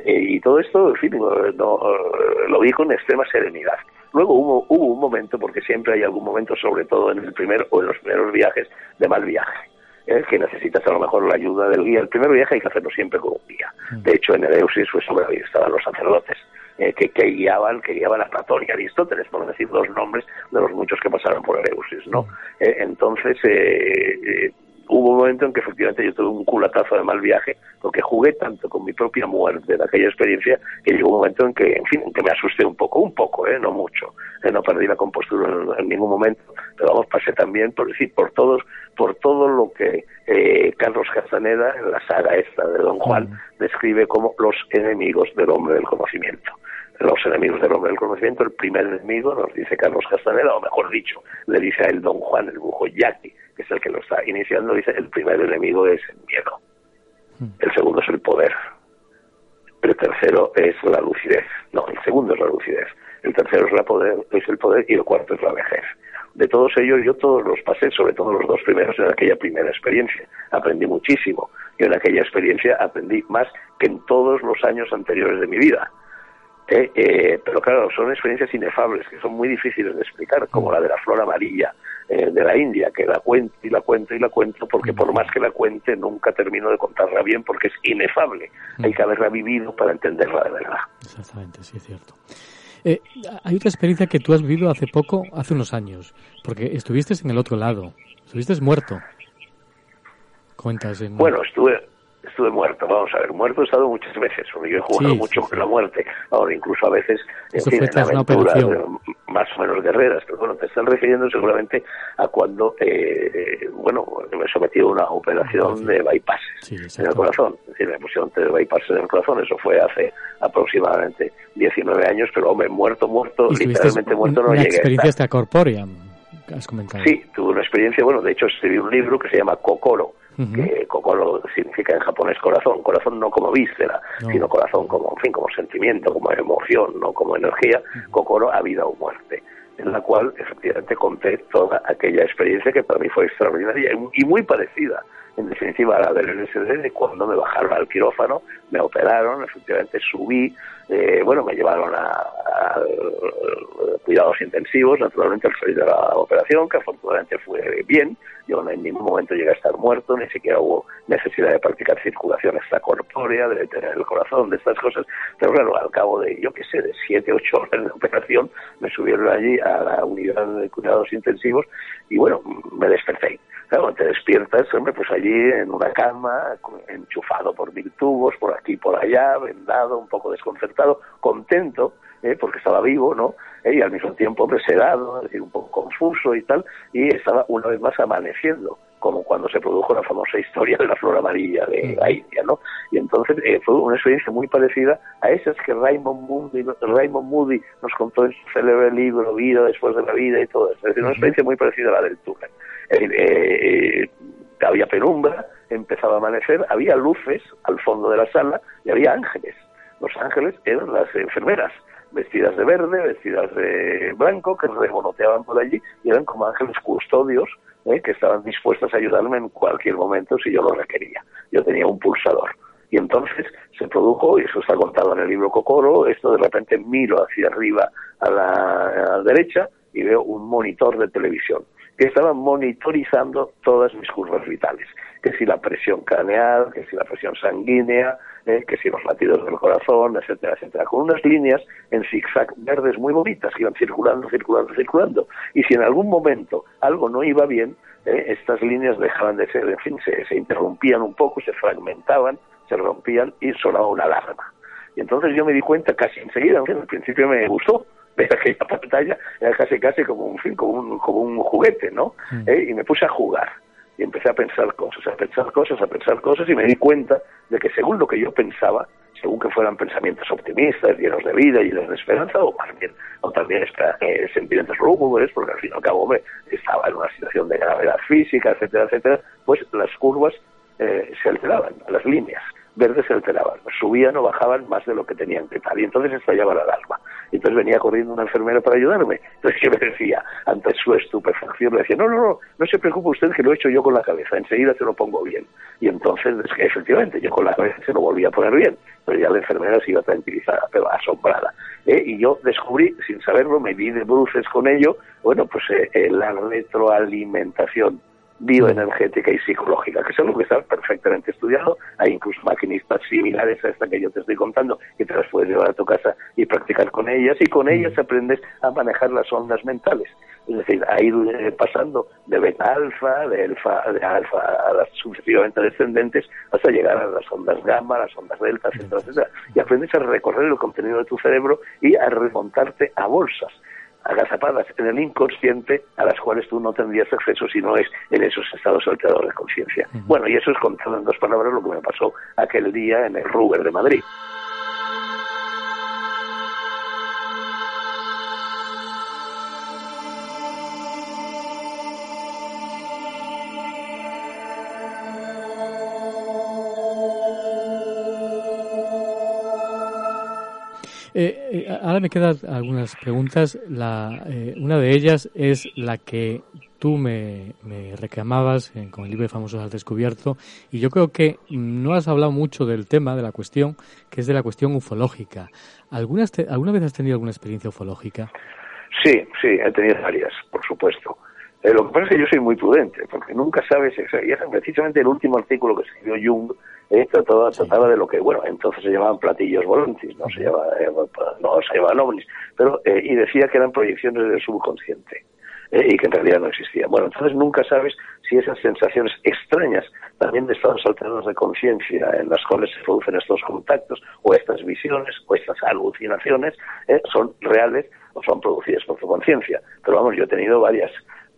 y todo esto, en fin, lo vi con extrema serenidad. Luego hubo, hubo un momento, porque siempre hay algún momento, sobre todo en el primer o en los primeros viajes, de mal viaje. que necesitas a lo mejor la ayuda del guía. El primer viaje hay que hacerlo siempre con un guía. Mm. De hecho, en el Eusis fue sobre ahí estaban los sacerdotes eh, que, que, guiaban, que guiaban a Platón y Aristóteles, por decir dos nombres de los muchos que pasaron por Eleusis, ¿no? Mm. Eh, entonces, eh, hubo un momento en que efectivamente yo tuve un culatazo de mal viaje, porque jugué tanto con mi propia muerte de aquella experiencia, que llegó un momento en que, en fin, que me asusté un poco, un poco, ¿eh? no mucho, no perdí la compostura en, ningún momento, pero vamos, pasé también, por decir, por todos, por todo lo que Carlos Castaneda, en la saga esta de Don Juan, mm. describe como los enemigos del hombre del conocimiento los enemigos del hombre del conocimiento, el primer enemigo, nos dice Carlos Castaneda, o mejor dicho, le dice a él don Juan, el bujo Yaqui, que es el que lo está iniciando, dice, el primer enemigo es el miedo, hmm. el segundo es el poder, el tercero es la lucidez, no, el segundo es la lucidez, el tercero es, la poder, es el poder y el cuarto es la vejez. De todos ellos yo todos los pasé, sobre todo los dos primeros en aquella primera experiencia. Aprendí muchísimo. y en aquella experiencia aprendí más que en todos los años anteriores de mi vida eh, eh, pero claro, son experiencias inefables que son muy difíciles de explicar, como la de la flor amarilla eh, de la India, que la cuento y la cuento y la cuento, porque por más que la cuente nunca termino de contarla bien, porque es inefable. Hay que haberla vivido para entenderla de verdad. Exactamente, sí es cierto. hay otra experiencia que tú has vivido hace poco, hace unos años, porque estuviste en el otro lado, estuviste muerto. Cuentas en... Bueno, estuve, estuve muerto. Vamos a ver, muerto he estado muchas veces, porque yo he jugado mucho con la muerte. Ahora, incluso a veces, en, fin, en aventuras más o menos guerreras. Pero bueno, te están refiriendo seguramente a cuando, eh, bueno, me sometí a una operación de bypass en el corazón. Es decir, me pusieron tres bypasses en el corazón. Eso fue hace aproximadamente 19 años, pero hombre, muerto, muerto, literalmente muerto no llegué. experiencia hasta corpórea, has comentado. Sí, tuve una experiencia, bueno, de hecho escribí un libro que se llama Que Kokoro significa en japonés corazón, corazón no como víscera, sino corazón como, en fin, como sentimiento, como emoción, no como energía, Kokoro a vida o muerte en la cual efectivamente conté toda aquella experiencia que para mí fue extraordinaria y muy parecida, en definitiva, la del LSD, de cuando me bajaron al quirófano, me operaron, efectivamente subí, eh, bueno, me llevaron a, cuidados intensivos, naturalmente al salir de la operación, que afortunadamente fue bien. Yo en ningún momento llegué a estar muerto, ni siquiera hubo necesidad de practicar circulación extracorpórea, de detener el corazón, de estas cosas. Pero claro, al cabo de, yo qué sé, de siete, ocho horas de operación, me subieron allí a la unidad de cuidados intensivos y bueno, me desperté. Claro, te despiertas, hombre, pues allí en una cama, enchufado por mil tubos, por aquí, por allá, vendado, un poco desconcertado, contento, ¿eh? porque estaba vivo, ¿no? ¿Eh? Y al mismo tiempo, hombre, sedado, es decir, un poco confuso y tal, y estaba una vez más amaneciendo como cuando se produjo la famosa historia de la flor amarilla de la India, ¿no? Y entonces eh, fue una experiencia muy parecida a esas que Raymond Moody, Raymond Moody nos contó en su célebre libro Vida después de la vida y todo eso. Es decir, una experiencia muy parecida a la del túnel. Eh, eh, había penumbra, empezaba a amanecer, había luces al fondo de la sala y había ángeles. Los ángeles eran las enfermeras, vestidas de verde, vestidas de blanco, que revoloteaban por allí y eran como ángeles custodios ¿eh? que estaban dispuestos a ayudarme en cualquier momento si yo lo requería. Yo tenía un pulsador. Y entonces se produjo, y eso está contado en el libro Cocoro, esto de repente miro hacia arriba a la derecha y veo un monitor de televisión que estaban monitorizando todas mis curvas vitales, que si la presión craneal, que si la presión sanguínea, eh, que si los latidos del corazón, etcétera, etcétera, con unas líneas en zigzag verdes muy bonitas que iban circulando, circulando, circulando. Y si en algún momento algo no iba bien, eh, estas líneas dejaban de ser, en fin, se, se interrumpían un poco, se fragmentaban, se rompían y sonaba una alarma. Y entonces yo me di cuenta casi enseguida, aunque al principio me gustó, aquella pantalla era casi casi como un fin, como un, como un juguete, ¿no? Mm. ¿Eh? Y me puse a jugar y empecé a pensar cosas, a pensar cosas, a pensar cosas y me di cuenta de que según lo que yo pensaba, según que fueran pensamientos optimistas, llenos de vida, llenos de esperanza, o más bien, o también eh, sentimientos lúgubres, porque al fin y al cabo estaba en una situación de gravedad física, etcétera, etcétera, pues las curvas eh, se alteraban, las líneas verdes se alteraban, subían o bajaban más de lo que tenían que estar, y entonces estallaba la alarma. Entonces venía corriendo una enfermera para ayudarme. Entonces yo me decía, ante su estupefacción, le decía, no, no, no, no se preocupe usted que lo he hecho yo con la cabeza, enseguida se lo pongo bien. Y entonces, efectivamente, yo con la cabeza se lo volvía a poner bien, pero ya la enfermera se iba tranquilizada, pero asombrada. ¿eh? Y yo descubrí, sin saberlo, me di de bruces con ello, bueno, pues eh, la retroalimentación bioenergética y psicológica, que es algo que está perfectamente estudiado. Hay incluso maquinistas similares a esta que yo te estoy contando, que te las puedes llevar a tu casa y practicar con ellas, y con ellas aprendes a manejar las ondas mentales. Es decir, a ir eh, pasando de beta alfa, de alfa, de alfa a las sucesivamente descendentes, hasta llegar a las ondas gamma, las ondas delta, etcétera, etcétera. Y aprendes a recorrer el contenido de tu cerebro y a remontarte a bolsas agazapadas en el inconsciente a las cuales tú no tendrías acceso si no es en esos estados alterados de conciencia. Bueno, y eso es contado en dos palabras lo que me pasó aquel día en el Ruber de Madrid. Eh, eh, ahora me quedan algunas preguntas. La, eh, una de ellas es la que tú me, reclamabas con el libro de Famosos al Descubierto y yo creo que no has hablado mucho del tema, de la cuestión, que es de la cuestión ufológica. ¿Alguna, ¿Alguna vez has tenido alguna experiencia ufológica? Sí, sí, he tenido varias, por supuesto. Lo que pasa es que yo soy muy prudente, porque nunca sabes, y es precisamente el último artículo que escribió Jung eh, trataba, trataba de lo que, bueno, entonces se llamaban platillos volantes, no se llamaban, eh, no se llamaban ovnis, pero, eh, y decía que eran proyecciones del subconsciente. Eh, y que en realidad no existían. Bueno, entonces nunca sabes si esas sensaciones extrañas, también de estados alterados de conciencia, en las cuales se producen estos contactos, o estas visiones, o estas alucinaciones, son reales o son producidas por tu conciencia. Pero vamos, yo he tenido varias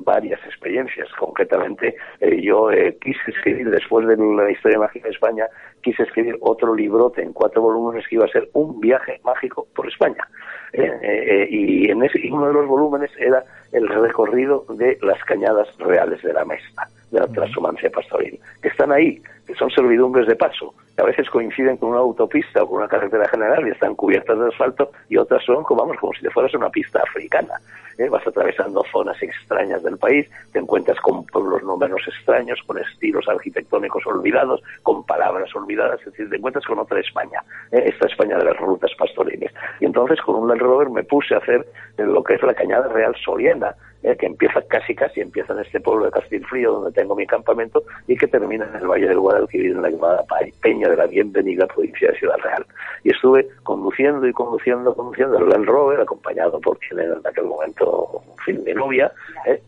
varias experiencias. Concretamente, eh, yo eh, quise escribir, después de la historia mágica de España, quise escribir otro librote en cuatro volúmenes que iba a ser un viaje mágico por España. Eh, y en ese, uno de los volúmenes era el recorrido de las cañadas reales de la Mesta, de la transhumancia pastoril, que están ahí, que son servidumbres de paso, a veces coinciden con una autopista o con una carretera general y están cubiertas de asfalto, y otras son, como, vamos, como si te fueras una pista africana. ¿eh? vas atravesando zonas extrañas del país, te encuentras con pueblos no menos extraños, con estilos arquitectónicos olvidados, con palabras olvidadas, es decir, te encuentras con otra España, ¿eh? esta España de las rutas pastoriles. Y entonces con un Land Rover me puse a hacer lo que es la Cañada Real Soriena, ¿eh? que empieza casi casi empieza en este pueblo de Castilfrío donde tengo mi campamento y que termina en el Valle del Guadalquivir en la llamada Peña de la Bienvenida provincia de Ciudad Real y estuve conduciendo y conduciendo conduciendo el Land Rover acompañado por quien era en aquel momento en fin mi novia ¿eh?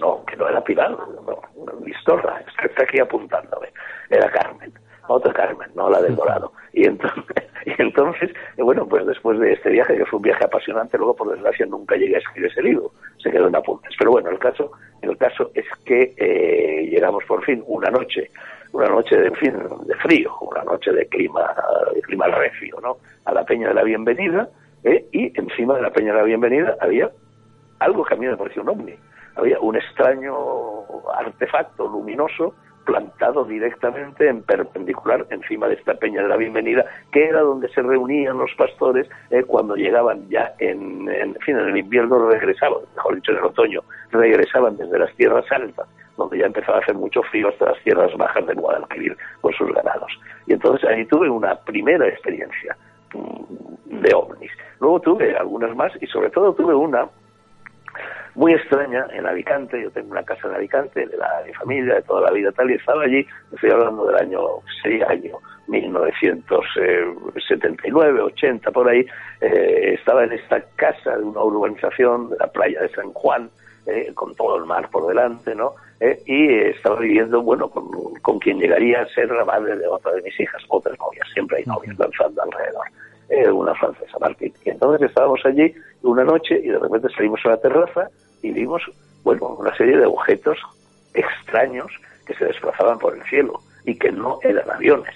no que no era Pilar no, Listorra está aquí apuntándome era Carmen otra Carmen, no la del Dorado. Y entonces, *laughs* y entonces, bueno, pues después de este viaje, que fue un viaje apasionante, luego por desgracia nunca llegué a escribir ese libro, se quedó en apuntes. Pero bueno, el caso, el caso es que eh, llegamos por fin una noche, una noche de, fin, de frío, una noche de clima, de clima recio, ¿no? A la Peña de la Bienvenida, ¿eh? y encima de la Peña de la Bienvenida había algo que a mí me pareció un ovni. Había un extraño artefacto luminoso plantado directamente en perpendicular encima de esta peña de la bienvenida, que era donde se reunían los pastores eh, cuando llegaban ya en, fin, en el invierno regresaban, mejor dicho en el otoño, regresaban desde las tierras altas, donde ya empezaba a hacer mucho frío hasta las tierras bajas de Guadalquivir con sus ganados. Y entonces ahí tuve una primera experiencia mm, de ovnis. Luego tuve algunas más y sobre todo tuve una muy extraña en Alicante, yo tengo una casa en Alicante, de la mi familia, de toda la vida tal, y estaba allí, estoy hablando del año, sería año 1979, 80, por ahí, eh, estaba en esta casa de una urbanización de la playa de San Juan, eh, con todo el mar por delante, ¿no? Eh, y estaba viviendo, bueno, con, con, quien llegaría a ser la madre de otra de mis hijas, otras novias, siempre hay novias danzando alrededor, una francesa, Martín. Y entonces estábamos allí una noche y de repente salimos a la terraza y vimos, bueno, una serie de objetos extraños que se desplazaban por el cielo y que no eran aviones.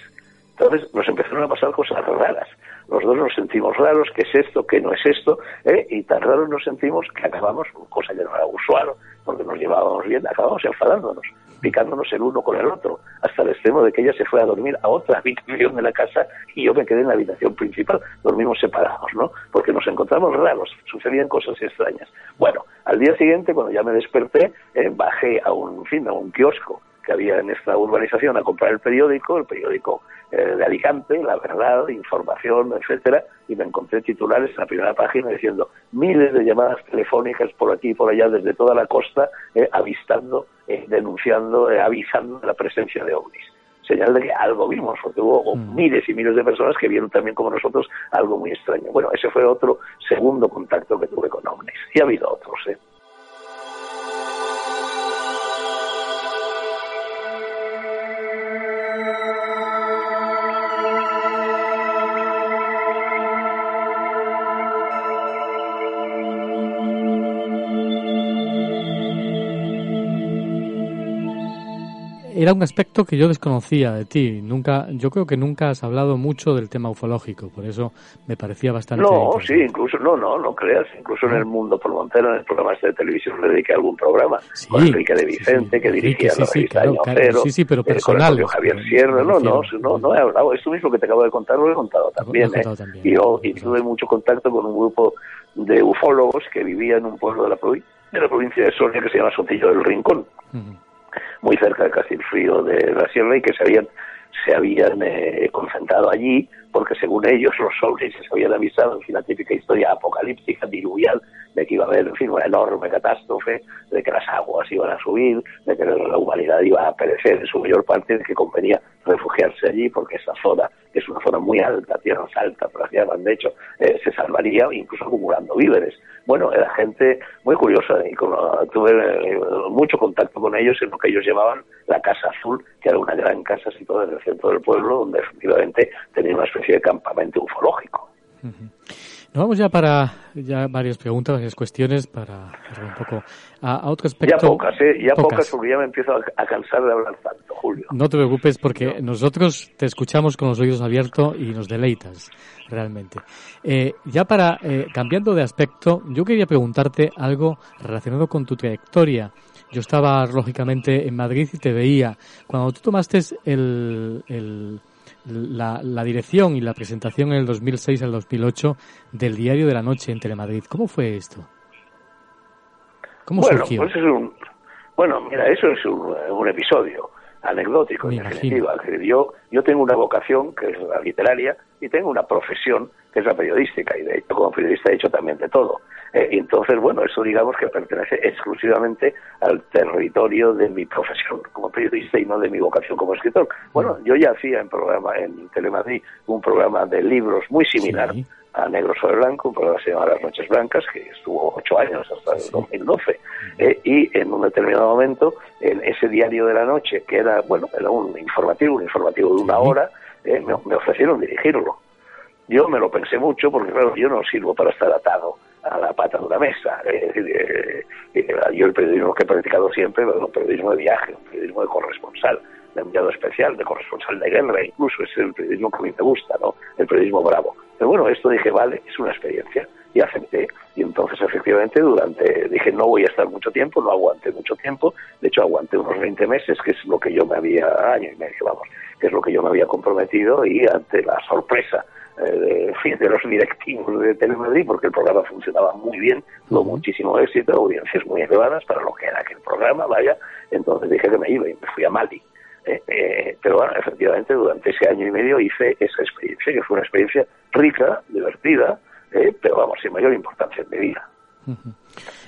Entonces nos empezaron a pasar cosas raras. Los dos nos sentimos raros, ¿qué es esto? ¿Qué no es esto? ¿Eh? Y tan raros nos sentimos que acabamos, cosa que no era usual, porque nos llevábamos bien, acabamos enfadándonos, picándonos el uno con el otro, hasta el extremo de que ella se fue a dormir a otra *laughs* habitación de la casa y yo me quedé en la habitación principal. Dormimos separados, ¿no? Porque nos encontramos raros, sucedían cosas extrañas. Bueno, al día siguiente, cuando ya me desperté, eh, bajé a un, fin, a un kiosco que había en esta urbanización a comprar el periódico, el periódico eh, de Alicante, La Verdad, Información, etcétera, y me encontré titulares en la primera página diciendo miles de llamadas telefónicas por aquí y por allá desde toda la costa, eh, avistando, eh, denunciando, avisando de la presencia de ovnis. Señal de que algo vimos, porque hubo mm. miles y miles de personas que vieron también como nosotros algo muy extraño. Bueno, ese fue otro segundo contacto que tuve con ovnis. Y ha habido otros, ¿eh? Era un aspecto que yo desconocía de ti. Nunca, yo creo que nunca has hablado mucho del tema ufológico, por eso me parecía bastante. No, sí, incluso, no, no, no creas, incluso en el mundo por Montero, en el programa este de televisión, le dediqué algún programa con Enrique de Vicente, que dirigía la revista Año Cero, sí, sí, pero personal. Eh, Javier Sierra, no, no, no, no he hablado, esto mismo que te acabo de contar lo he contado también. ¿eh? Y yo y tuve mucho contacto con un grupo de ufólogos que vivía en un pueblo de la, de la provincia de Soria que se llama Sotillo del Rincón muy cerca de Castilfrío de la Sierra y que se habían se habían eh, concentrado allí porque según ellos los ovnis se habían avisado en típica historia apocalíptica, diluvial, de que iba a haber en fin, una enorme catástrofe, de que las aguas iban a subir, de que la humanidad iba a perecer en su mayor parte, de que convenía refugiarse allí porque esa zona que es una zona muy alta, tierras altas, llaman, de hecho, eh, se salvaría incluso acumulando víveres. Bueno, era gente muy curiosa y tuve eh, mucho contacto con ellos en lo que ellos llamaban la Casa Azul, que era una gran casa situada en el centro del pueblo, donde efectivamente tenía una especie de campamento ufológico. Nos vamos ya para ya varias preguntas, varias cuestiones para un poco a, otro aspecto. Ya pocas, ¿eh? Ya pocas. porque ya me empiezo a, cansar de hablar tanto, Julio. No te preocupes porque nosotros te escuchamos con los oídos abiertos y nos deleitas realmente. Eh, ya para, eh, cambiando de aspecto, yo quería preguntarte algo relacionado con tu trayectoria. Yo estaba, lógicamente, en Madrid y te veía. Cuando tú tomaste el, el la, la, dirección y la presentación en el 2006 al 2008 del Diario de la Noche en Telemadrid. ¿Cómo fue esto? ¿Cómo bueno, surgió? Pues es un, bueno, mira, eso es un, un episodio anecdótico, en definitiva. Yo, yo tengo una vocación, que es la literaria, y tengo una profesión, que es la periodística, y de hecho, como periodista he hecho también de todo. Eh, y entonces, bueno, eso digamos que pertenece exclusivamente al territorio de mi profesión como periodista y no de mi vocación como escritor. Bueno, yo ya hacía en programa en Telemadrid un programa de libros muy similar. a Negro sobre Blanco, un programa que se llama Las Noches Blancas, que estuvo ocho años hasta el 2012. Eh, y en un determinado momento, en ese diario de la noche, que era, bueno, era un informativo, un informativo de una hora, eh, me, me, ofrecieron dirigirlo. Yo me lo pensé mucho porque, claro, yo no sirvo para estar atado a la pata de una mesa. Eh, yo el periodismo que he practicado siempre un periodismo de viaje, un periodismo de corresponsal, de enviado especial, de corresponsal de guerra, incluso es el periodismo que a mí me gusta, ¿no? El periodismo bravo. Pero bueno, esto dije, vale, es una experiencia y acepté. Y entonces, efectivamente, durante, dije, no voy a estar mucho tiempo, no aguanté mucho tiempo. De hecho, aguanté unos 20 meses, que es lo que yo me había, año y medio, vamos, que es lo que yo me había comprometido y ante la sorpresa eh, de, de, los directivos de Telemadrid, porque el programa funcionaba muy bien, tuvo muchísimo éxito, audiencias muy elevadas para lo que era aquel programa, vaya, entonces dije que me iba y me fui a Mali. Eh, eh, pero bueno, efectivamente durante ese año y medio hice esa experiencia, que fue una experiencia rica, divertida, pero vamos, sin mayor importancia en mi vida.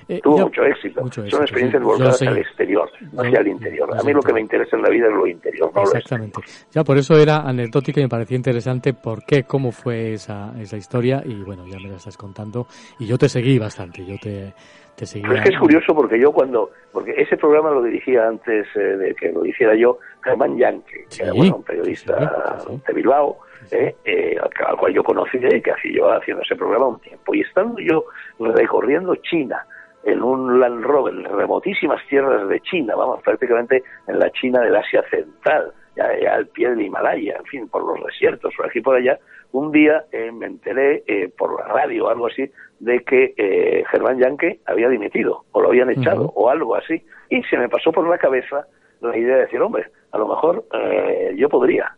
Eh, Tuvo mucho, éxito. Son experiencias volcadas al exterior, hacia el interior. A mí lo que me interesa en la vida es lo interior. Exactamente. ya por eso era anecdótica y me parecía interesante por qué, cómo fue esa, esa historia y bueno, ya me la estás contando y yo te seguí bastante, yo te, te seguí. es que es curioso porque yo cuando, porque ese programa lo dirigía antes eh, de que lo hiciera yo, Germán Yankee, que era un periodista de Bilbao, eh, eh, al, cual yo conocí y que hacía yo haciendo ese programa un tiempo. Y estando yo recorriendo China, en un Land Rover, en remotísimas tierras de China, vamos, prácticamente en la China del Asia Central, al pie del Himalaya, en fin, por los desiertos, por aquí por allá, un día eh, me enteré eh, por la radio o algo así de que eh, Germán Yanke había dimitido o lo habían echado o algo así. Y se me pasó por la cabeza la idea de decir, hombre, a lo mejor yo podría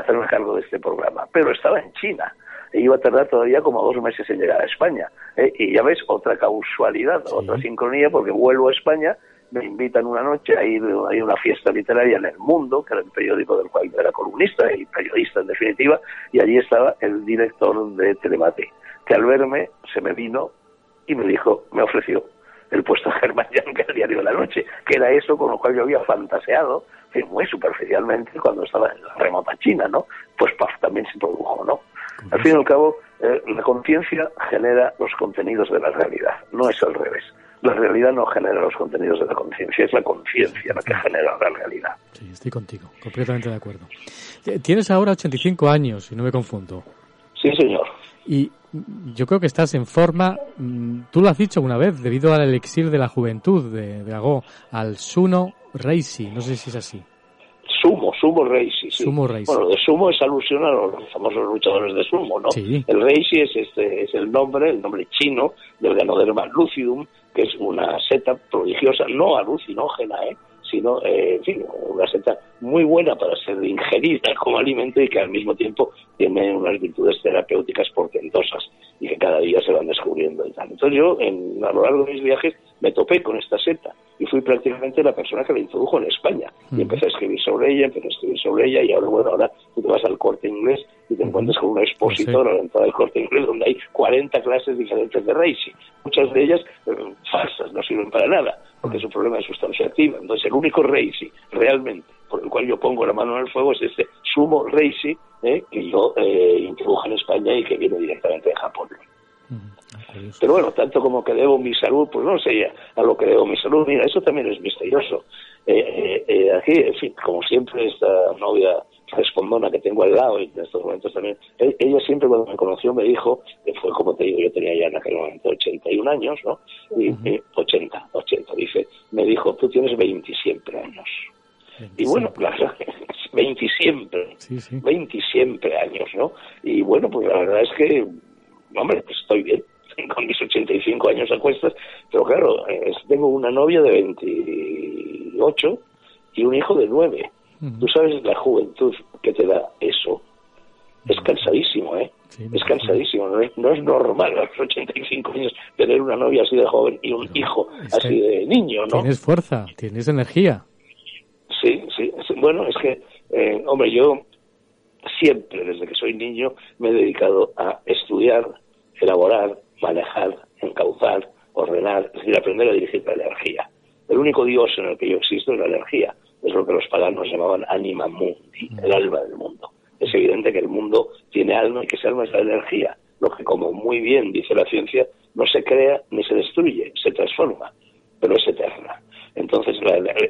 hacerme cargo de este programa. Pero estaba en China e iba a tardar todavía como dos meses en llegar a España. y ya ves, otra causalidad, otra sincronía, porque vuelvo a España me invitan una noche a ir a una fiesta literaria en El Mundo, que era el periódico del cual era columnista y periodista en definitiva, y allí estaba el director de Telemate, que al verme se me vino y me dijo, me ofreció el puesto de Germán que el diario de la noche, que era eso con lo cual yo había fantaseado, muy superficialmente cuando estaba en la remota China, ¿no? Pues paf, también se produjo, ¿no? Al fin y al cabo, eh, la conciencia genera los contenidos de la realidad, no es al revés la realidad no genera los contenidos de la conciencia, es la conciencia la que genera la realidad. Sí, estoy contigo, completamente de acuerdo. Eh, tienes ahora 85 años, si no me confundo. Sí, señor. Y yo creo que estás en forma, mm, tú lo has dicho una vez, debido al elixir de la juventud de, de al Suno Reisi, no sé si es así. Sumo, Reisi, sí. Sumo Reisi. Bueno, de Sumo es alusión a los famosos luchadores de Sumo, ¿no? Sí. El Reisi es, este, es el nombre, el nombre chino del Ganoderma lucidum, que es una seta prodigiosa, no alucinógena, ¿eh? sino, eh, en fin, una seta muy buena para ser ingerida como alimento y que al mismo tiempo tiene unas virtudes terapéuticas portentosas y que cada día se van descubriendo y tal. Entonces yo, en, a lo largo de mis viajes, me topé con esta seta y fui prácticamente la persona que la introdujo en España. Y empecé a escribir sobre ella, empecé a escribir sobre ella y ahora, bueno, ahora tú te vas al corte inglés y te encuentras con un expositor a la entrada del corte inglés donde hay 40 clases diferentes de Reiki. Muchas de ellas eh, falsas, no sirven para nada, porque es un problema de sustancia activa. Entonces el único Reiki realmente por el cual yo pongo la mano en el fuego es este Sumo Reiki eh, que yo eh, introdujo en España y que viene directamente de Japón. Pero bueno, tanto como que debo mi salud, pues no sé a lo que debo mi salud. Mira, eso también es misterioso. Eh, eh, aquí, en fin, como siempre, esta novia respondona que tengo al lado y en estos momentos también, e, ella siempre cuando me conoció me dijo, que fue como te digo, yo tenía ya en aquel momento 81 años, ¿no? Y, 80, 80, dice, me dijo, tú tienes 20 siempre años. Y bueno, claro, *laughs* 20 siempre, 20 siempre años, ¿no? Y bueno, pues la verdad es que, hombre, pues estoy bien, *laughs* con mis 85 años a cuestas, pero claro, tengo una novia de 28 y un hijo de 9. Tú sabes la juventud que te da eso. Es cansadísimo, ¿eh? es cansadísimo. No es, no es, normal a los 85 años tener una novia así de joven y un hijo así de niño, ¿no? Tienes fuerza, tienes energía. Sí, sí. Bueno, es que, eh, hombre, yo siempre, desde que soy niño, me he dedicado a estudiar, elaborar, manejar, encauzar, ordenar, es decir, aprender a dirigir la energía. El único Dios en el que yo existo es la energía. Es lo que los paganos llamaban anima mundi, el alma del mundo. Es evidente que el mundo tiene alma y que ese alma es la energía. Lo que, como muy bien dice la ciencia, no se crea ni se destruye, se transforma, pero es eterna. Entonces,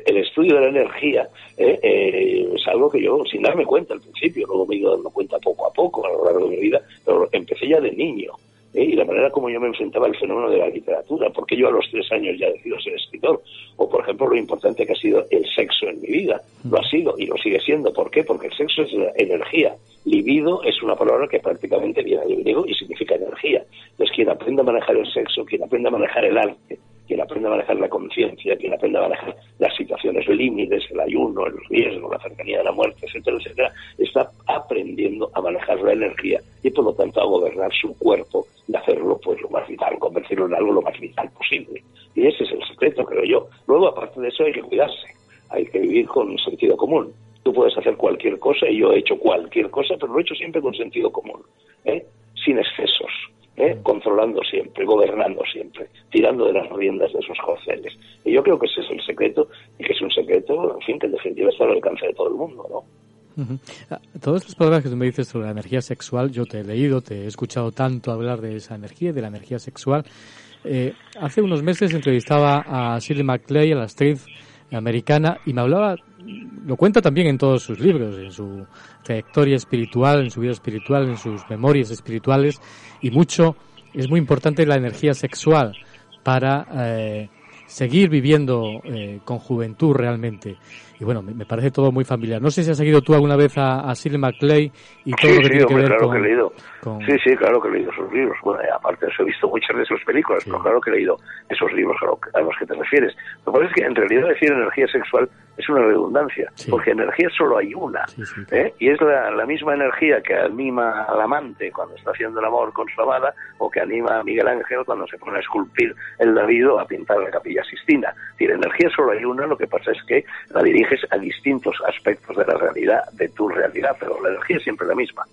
el estudio de la energía eh, eh, es algo que yo, sin darme cuenta al principio, luego me he ido dando cuenta poco a poco a lo largo de mi vida, pero empecé ya de niño. ¿Eh? y la manera como yo me enfrentaba al fenómeno de la literatura, porque yo a los tres años ya decido ser escritor, o por ejemplo lo importante que ha sido el sexo en mi vida, lo ha sido y lo sigue siendo, ¿por qué? Porque el sexo es energía, libido es una palabra que prácticamente viene del griego y significa energía, entonces quien aprende a manejar el sexo, quien aprende a manejar el arte, quien aprende a manejar la conciencia, quien aprende a manejar las situaciones límites, el ayuno, el riesgo, la cercanía de la muerte, etcétera, etcétera, está aprendiendo a manejar la energía y por lo tanto a gobernar su cuerpo de hacerlo pues lo más vital, convertirlo en algo lo más vital posible. Y ese es el secreto, creo yo. Luego, aparte de eso, hay que cuidarse, hay que vivir con sentido común. Tú puedes hacer cualquier cosa y yo he hecho cualquier cosa, pero lo he hecho siempre con sentido común, ¿eh? sin excesos, ¿eh? controlando siempre, gobernando siempre, tirando de las riendas de esos corceles. Y yo creo que ese es el secreto y que es un secreto, en fin, que en definitiva está al alcance de todo el mundo, ¿no? Ah, todas las palabras que tú me dices sobre la energía sexual, yo te he leído, te he escuchado tanto hablar de esa energía, de la energía sexual. Eh, hace unos meses entrevistaba a Shirley MacLaine, a la actriz americana, y me hablaba, lo cuenta también en todos sus libros, en su trayectoria espiritual, en su vida espiritual, en sus memorias espirituales, y mucho, es muy importante la energía sexual para eh, seguir viviendo eh, con juventud realmente. Y bueno, me, parece todo muy familiar. No sé si has seguido tú alguna vez a, a Silent McClay y todo lo que tiene que ver claro con, que he leído. Sí, sí, claro que he leído sus libros. Bueno, aparte de eso he visto muchas de sus películas, pero claro que he leído esos libros a, los que te refieres. Lo que pasa es que en realidad decir energía sexual es una redundancia, porque energía solo hay una. ¿eh? Y es la, la, misma energía que anima al amante cuando está haciendo el amor con su amada, o que anima a Miguel Ángel cuando se pone a esculpir el David o a pintar la capilla Sistina. Es decir, energía solo hay una, lo que pasa es que la a distintos aspectos de la realidad, de tu realidad, pero la energía es siempre la misma.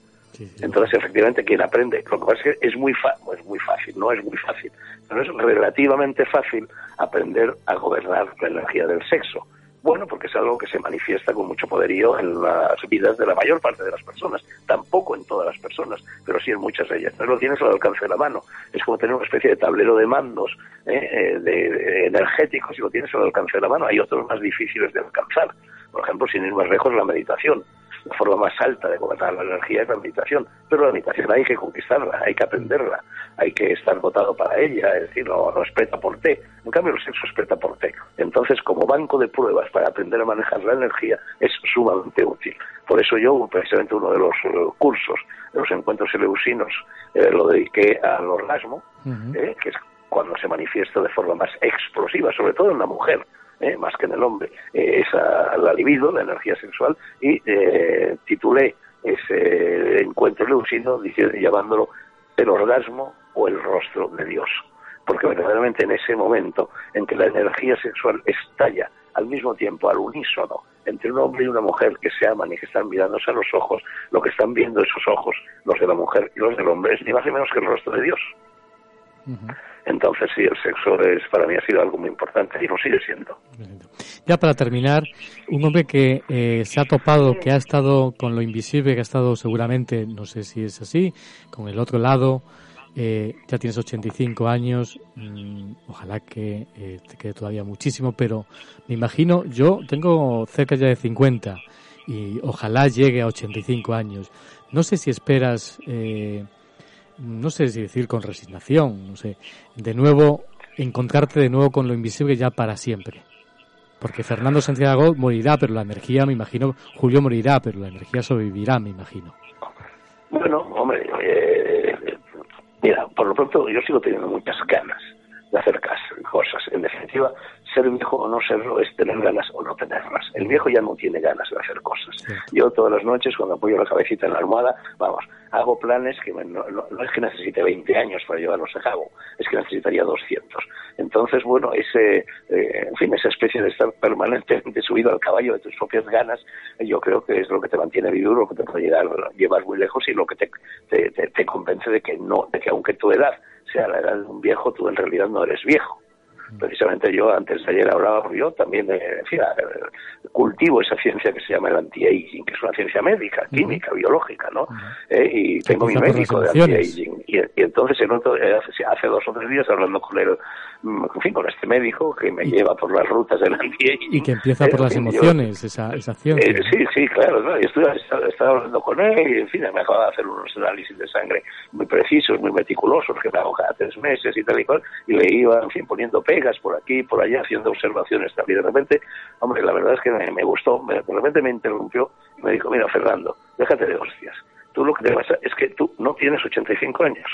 Entonces, efectivamente, quien aprende, lo que pasa es que es muy, es muy fácil, no es muy fácil, pero es relativamente fácil aprender a gobernar la energía del sexo. Bueno, porque es algo que se manifiesta con mucho poderío en las vidas de la mayor parte de las personas. Tampoco en todas las personas, pero sí en muchas de ellas. No lo tienes al alcance de la mano. Es como tener una especie de tablero de mandos ¿eh? Eh, de, energéticos y lo tienes al alcance de la mano. Hay otros más difíciles de alcanzar. Por ejemplo, sin ir más lejos, la meditación la forma más alta de gobernar la energía es la meditación, pero la meditación hay que conquistarla, hay que aprenderla, hay que estar dotado para ella, es decir, no, no es preta por té, en cambio el sexo es preta por té. Entonces, como banco de pruebas para aprender a manejar la energía, es sumamente útil. Por eso yo, precisamente uno de los eh, cursos de los encuentros eleusinos, eh, lo dediqué al orgasmo, eh, que es cuando se manifiesta de forma más explosiva, sobre todo en la mujer, ¿eh? más que en el hombre, eh, esa, la libido, la energía sexual, y eh, titulé ese encuentro leucino diciendo, llamándolo el orgasmo o el rostro de Dios. Porque verdaderamente en ese momento en que la energía sexual estalla al mismo tiempo, al unísono, entre un hombre y una mujer que se aman y que están mirándose a los ojos, lo que están viendo esos ojos, los de la mujer y los del hombre, es ni más ni menos que el rostro de Dios. Entonces sí, el sexo es para mí ha sido algo muy importante y lo sigue siendo. Ya para terminar, un hombre que eh, se ha topado, que ha estado con lo invisible, que ha estado seguramente, no sé si es así, con el otro lado, eh, ya tienes 85 años, mm, ojalá que eh, te quede todavía muchísimo, pero me imagino, yo tengo cerca ya de 50 y ojalá llegue a 85 años. No sé si esperas no sé si decir con resignación, no sé, de nuevo encontrarte de nuevo con lo invisible ya para siempre. Porque Fernando Santiago morirá, pero la energía, me imagino, Julio morirá, pero la energía sobrevivirá, me imagino. Bueno, hombre, eh, mira, por lo pronto yo sigo teniendo muchas ganas de hacer cosas. En definitiva, ser viejo o no serlo es tener ganas o no tenerlas. El viejo ya no tiene ganas de hacer cosas. Yo todas las noches, cuando apoyo la cabecita en la almohada, vamos, hago planes que no, es que necesite 20 años para llevarlos a cabo, es que necesitaría 200. Entonces, bueno, ese, eh, en fin, esa especie de estar permanentemente subido al caballo de tus propias ganas, yo creo que es lo que te mantiene vivo, lo que te puede llegar, llevar muy lejos y lo que te, te, te convence de que no, de que aunque tu edad sea la edad de un viejo, tú en realidad no eres viejo Precisamente yo antes de ayer hablaba, yo también, eh, cultivo esa ciencia que se llama el anti-aging, que es una ciencia médica, química, biológica, ¿no? Eh, y tengo mi médico de anti-aging. Y, entonces en otro, eh, hace, dos o tres días hablando con él, mm, en fin, con este médico que me lleva por las rutas del anti-aging. Y que empieza por las emociones, esa, esa ciencia. sí, sí, claro, ¿no? y estoy, estaba hablando con él y, en fin, me acaba de hacer unos análisis de sangre muy precisos, muy meticulosos, que me hago cada tres meses y tal y cual, y le iba, en fin, poniendo pegas por aquí y por allá, haciendo observaciones también. De repente, hombre, la verdad es que me, gustó, de repente me interrumpió y me dijo, mira, Fernando, déjate de hostias. Tú lo que te pasa es que tú no tienes 85 años.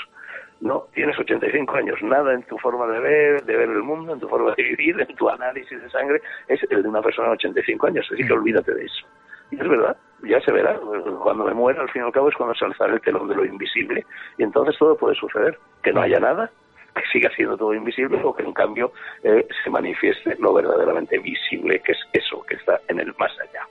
No, tienes 85 años. Nada en tu forma de ver, de ver el mundo, en tu forma de vivir, en tu análisis de sangre, es el de una persona de 85 años. Así que mm. olvídate de eso. Y es verdad, ya se verá. Cuando me muera, al fin y al cabo, es cuando se alzará el telón de lo invisible. Y entonces todo puede suceder. Que no haya nada, que siga siendo todo invisible o que en cambio eh, se manifieste lo verdaderamente visible, que es eso que está en el más allá.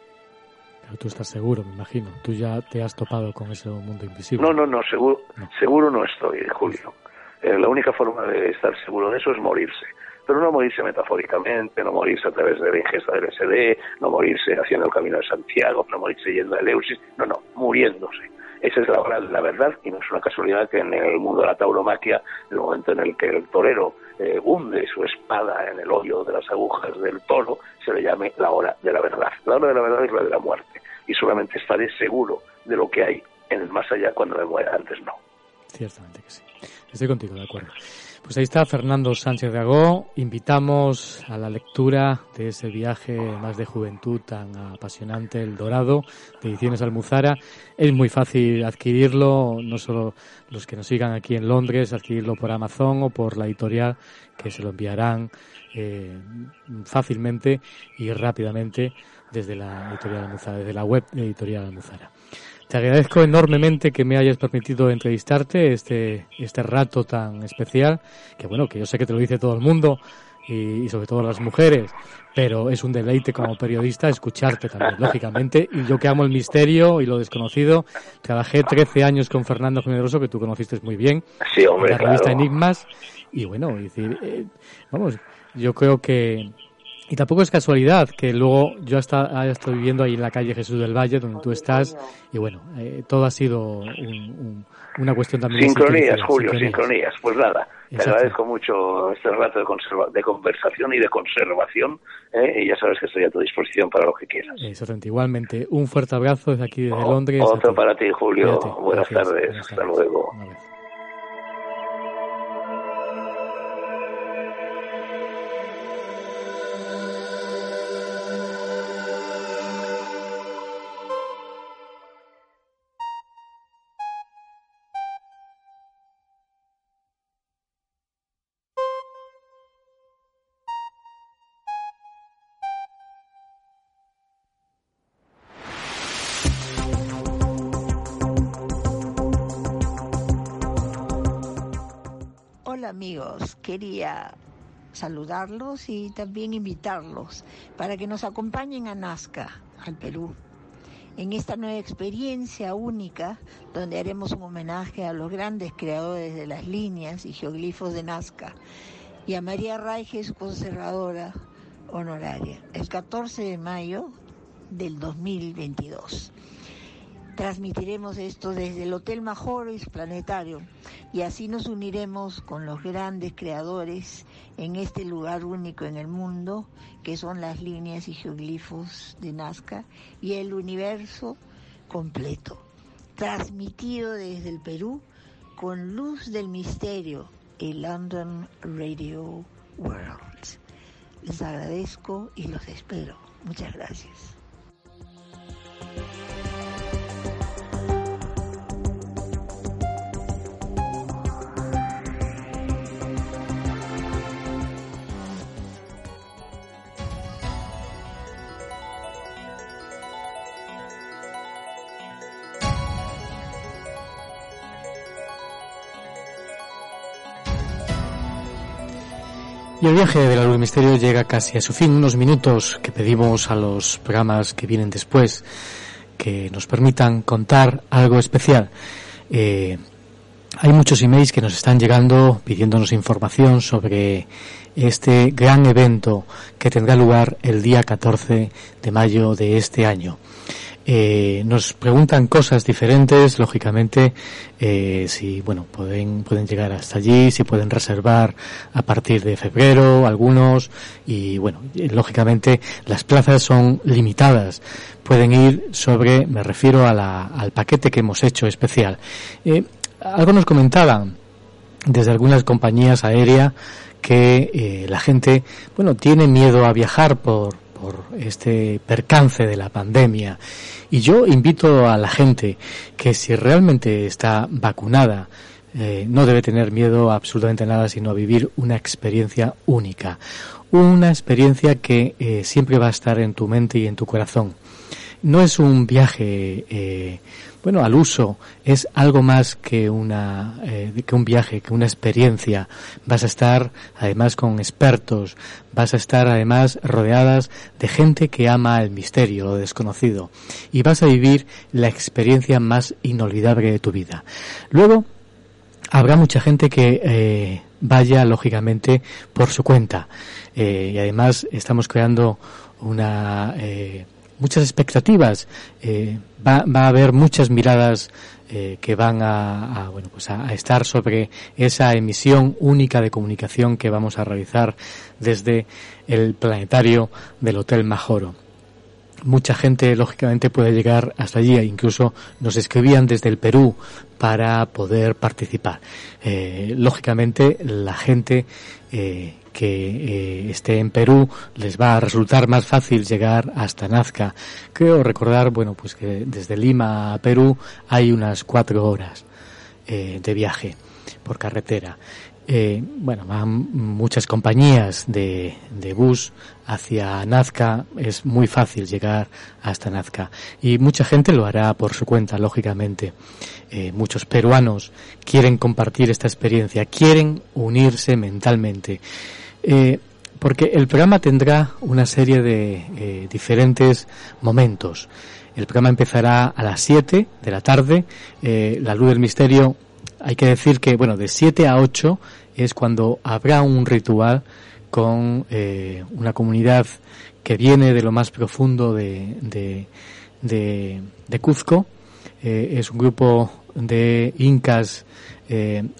Pero tú estás seguro, me imagino. Tú ya te has topado con ese mundo invisible. No, no, no, seguro no, seguro no estoy, Julio. Eh, la única forma de estar seguro de eso es morirse. Pero no morirse metafóricamente, no morirse a través de la ingesta del SD, no morirse haciendo el camino de Santiago, no morirse yendo a Eleusis, no, no, muriéndose esa es la hora de la verdad y no es una casualidad que en el mundo de la tauromaquia, el momento en el que el torero eh, hunde su espada en el hoyo de las agujas del toro, se le llame la hora de la verdad. La hora de la verdad es la de la muerte y solamente estaré seguro de lo que hay en el más allá cuando me muera, antes no. Ciertamente que sí. Estoy contigo, de acuerdo. Pues ahí está Fernando Sánchez de Agó. Invitamos a la lectura de ese viaje más de juventud tan apasionante, El Dorado, de Ediciones Almuzara. Es muy fácil adquirirlo, no solo los que nos sigan aquí en Londres, adquirirlo por Amazon o por la editorial, que se lo enviarán eh, fácilmente y rápidamente desde la editorial Almuzara, desde la web de Editorial Almuzara. Te agradezco enormemente que me hayas permitido entrevistarte este, este rato tan especial, que bueno, que yo sé que te lo dice todo el mundo y, sobre todo las mujeres, pero es un deleite como periodista escucharte también, lógicamente. Y yo que amo el misterio y lo desconocido, trabajé 13 años con Fernando Generoso, que tú conociste muy bien, sí, hombre, la revista Enigmas, y bueno, decir, eh, vamos, yo creo que y tampoco es casualidad que luego yo hasta, haya estado viviendo ahí en la calle Jesús del Valle, donde tú estás, y bueno, eh, todo ha sido una cuestión también Sincronías, Julio, sincronías. Pues nada, te agradezco mucho este rato de, de conversación y de conservación, ¿eh? y ya sabes que estoy a tu disposición para lo que quieras. Exactamente, igualmente. Un fuerte abrazo desde aquí, desde Londres. Otro para ti, Julio. Buenas, tardes. Hasta luego. Quería saludarlos y también invitarlos para que nos acompañen a Nazca, al Perú, en esta nueva experiencia única donde haremos un homenaje a los grandes creadores de las líneas y geoglifos de Nazca y a María Raiges, conservadora honoraria, el 14 de mayo del 2022. Transmitiremos esto desde el Hotel Majoris Planetario y así nos uniremos con los grandes creadores en este lugar único en el mundo, que son las líneas y geoglifos de Nazca y el universo completo. Transmitido desde el Perú con luz del misterio, el London Radio World. Les agradezco y los espero. Muchas gracias. Y el viaje de la luz del misterio llega casi a su fin. Unos minutos que pedimos a los programas que vienen después que nos permitan contar algo especial. Eh, hay muchos emails que nos están llegando pidiéndonos información sobre este gran evento que tendrá lugar el día 14 de mayo de este año. Eh, nos preguntan cosas diferentes, lógicamente, eh, si, bueno, pueden, pueden llegar hasta allí, si pueden reservar a partir de febrero, algunos, y bueno, lógicamente las plazas son limitadas. Pueden ir sobre, me refiero a la, al paquete que hemos hecho especial. Eh, algo nos comentaban desde algunas compañías aéreas que eh, la gente, bueno, tiene miedo a viajar por, por este percance de la pandemia. Y yo invito a la gente que si realmente está vacunada, eh, no debe tener miedo a absolutamente nada, sino a vivir una experiencia única. Una experiencia que eh, siempre va a estar en tu mente y en tu corazón. No es un viaje eh, bueno, al uso es algo más que una eh, que un viaje, que una experiencia. Vas a estar además con expertos, vas a estar además rodeadas de gente que ama el misterio, lo desconocido, y vas a vivir la experiencia más inolvidable de tu vida. Luego habrá mucha gente que eh, vaya lógicamente por su cuenta eh, y además estamos creando una muchas expectativas, va, va, a haber muchas miradas eh, que van a, a bueno, pues a, estar sobre esa emisión única de comunicación que vamos a realizar desde el planetario del Hotel Majoro. mucha gente lógicamente puede llegar hasta allí e incluso nos escribían desde el Perú para poder participar. Eh, lógicamente la gente eh, que eh, esté en Perú les va a resultar más fácil llegar hasta Nazca. Creo recordar, bueno, pues que desde Lima a Perú hay unas cuatro horas de viaje por carretera. Eh, bueno, van muchas compañías de, de, bus hacia Nazca, es muy fácil llegar hasta Nazca y mucha gente lo hará por su cuenta, lógicamente. Eh, muchos peruanos quieren compartir esta experiencia, quieren unirse mentalmente. Eh, porque el programa tendrá una serie de eh, diferentes momentos. El programa empezará a las 7 de la tarde. Eh, la luz del misterio hay que decir que, bueno, de 7 a 8 es cuando habrá un ritual con una comunidad que viene de lo más profundo de, de, de, Cuzco. Es un grupo de incas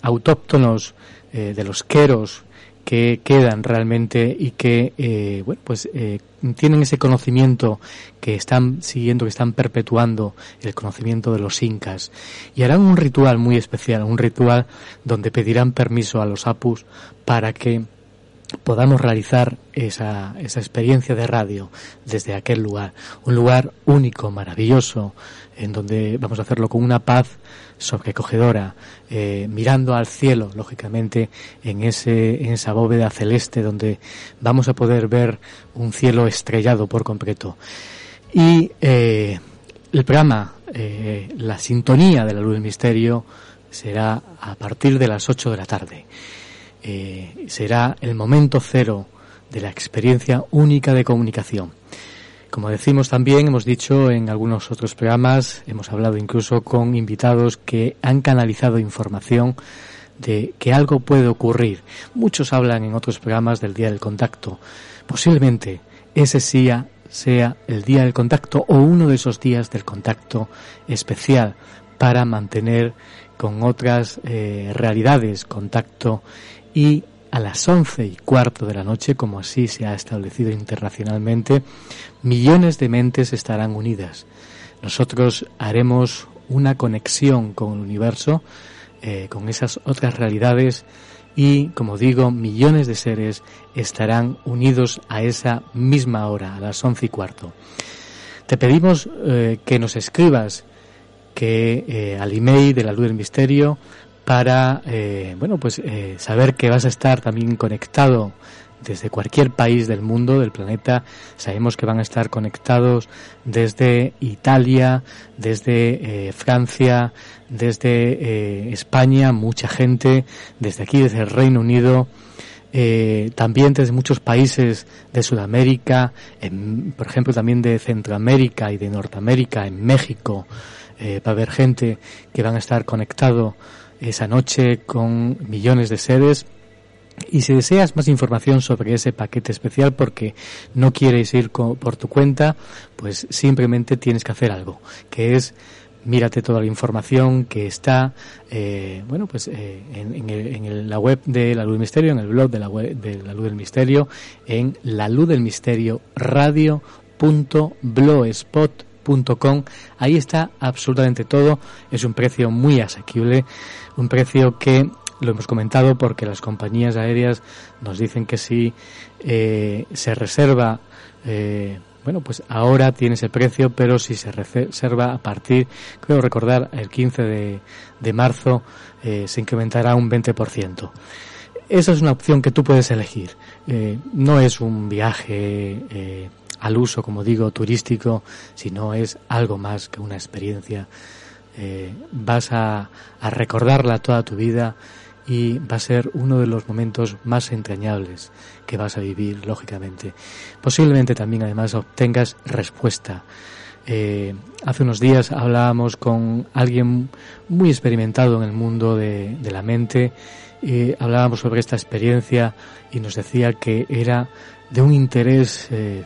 autóctonos de los queros que quedan realmente y que eh, bueno pues eh, tienen ese conocimiento que están siguiendo que están perpetuando el conocimiento de los incas y harán un ritual muy especial un ritual donde pedirán permiso a los apus para que podamos realizar esa, esa experiencia de radio desde aquel lugar. Un lugar único, maravilloso, en donde vamos a hacerlo con una paz sobrecogedora, eh, mirando al cielo, lógicamente, en, ese, en esa bóveda celeste donde vamos a poder ver un cielo estrellado por completo. Y eh, el programa, eh, la sintonía de la luz del misterio, será a partir de las 8 de la tarde. Será el momento cero de la experiencia única de comunicación. Como decimos también, hemos dicho en algunos otros programas, hemos hablado incluso con invitados que han canalizado información de que algo puede ocurrir. Muchos hablan en otros programas del Día del Contacto. Posiblemente ese sea, sea el Día del Contacto o uno de esos días del contacto especial para mantener con otras eh, realidades contacto y a las once y cuarto de la noche, como así se ha establecido internacionalmente, millones de mentes estarán unidas. Nosotros haremos una conexión con el universo, eh, con esas otras realidades y, como digo, millones de seres estarán unidos a esa misma hora, a las once y cuarto. Te pedimos eh, que nos escribas que eh, al email de la luz del misterio para eh, bueno pues eh, saber que vas a estar también conectado desde cualquier país del mundo del planeta. Sabemos que van a estar conectados desde Italia desde eh, Francia desde España mucha gente desde aquí desde el Reino Unido también desde muchos países de Sudamérica, por ejemplo también de Centroamérica y de Norteamérica, en México, va a haber gente que van a estar conectados esa noche con millones de seres. Y si deseas más información sobre ese paquete especial porque no quieres ir por tu cuenta, pues simplemente tienes que hacer algo, que es mírate toda la información que está, eh, bueno, pues eh, en, en, la web de La Luz del Misterio, en el blog de la web de La Luz del Misterio, en la luz del misterio radio.blogspot.com. Ahí está absolutamente todo. Es un precio muy asequible un precio que lo hemos comentado porque las compañías aéreas nos dicen que si eh, se reserva, eh, bueno, pues ahora tiene ese precio, pero si se reserva a partir, creo recordar, el 15 de, de marzo, eh, se incrementará un 20%. Esa es una opción que tú puedes elegir. no es un viaje al uso, como digo, turístico, sino es algo más que una experiencia eh, vas a, recordarla toda tu vida y va a ser uno de los momentos más entrañables que vas a vivir, lógicamente. Posiblemente también además obtengas respuesta. Eh, hace unos días hablábamos con alguien muy experimentado en el mundo de, la mente y hablábamos sobre esta experiencia y nos decía que era de un interés eh,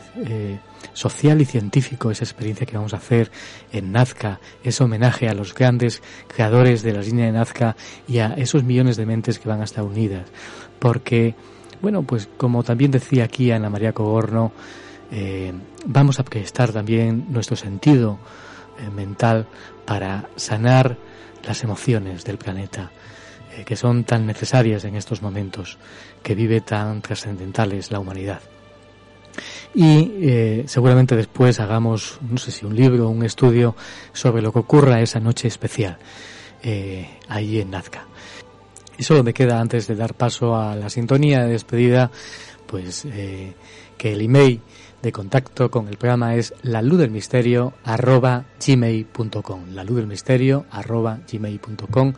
social y científico esa experiencia que vamos a hacer en Nazca, ese homenaje a los grandes creadores de la línea de Nazca y a esos millones de mentes que van a estar unidas. Porque, bueno, pues como también decía aquí Ana María Cogorno, eh, vamos a prestar también nuestro sentido eh, mental para sanar las emociones del planeta, eh, que son tan necesarias en estos momentos, que vive tan trascendentales la humanidad. Y seguramente después hagamos, no sé si un libro un estudio sobre lo que ocurra esa noche especial ahí en Nazca. Y solo me queda antes de dar paso a la sintonía de despedida, pues que el email de contacto con el programa es la luz del misterio arroba gmail.com la luz del misterio arroba gmail.com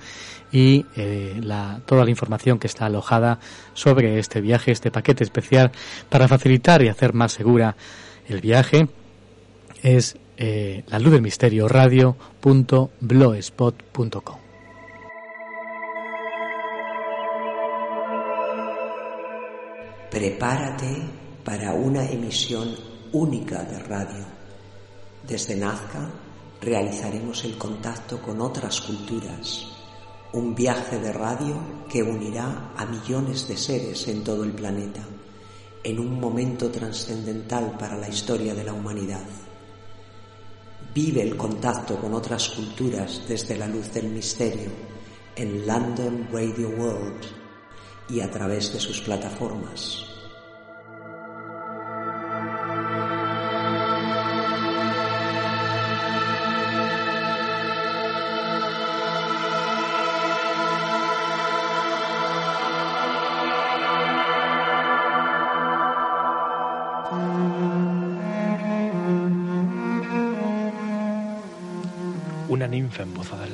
y eh, la, toda la información que está alojada sobre este viaje, este paquete especial para facilitar y hacer más segura el viaje es eh, la luz del misterio radio.blogspot.com Prepárate para una emisión única de radio. Desde Nazca realizaremos el contacto con otras culturas, un viaje de radio que unirá a millones de seres en todo el planeta, en un momento trascendental para la historia de la humanidad. Vive el contacto con otras culturas desde la luz del misterio en London Radio World y a través de sus plataformas.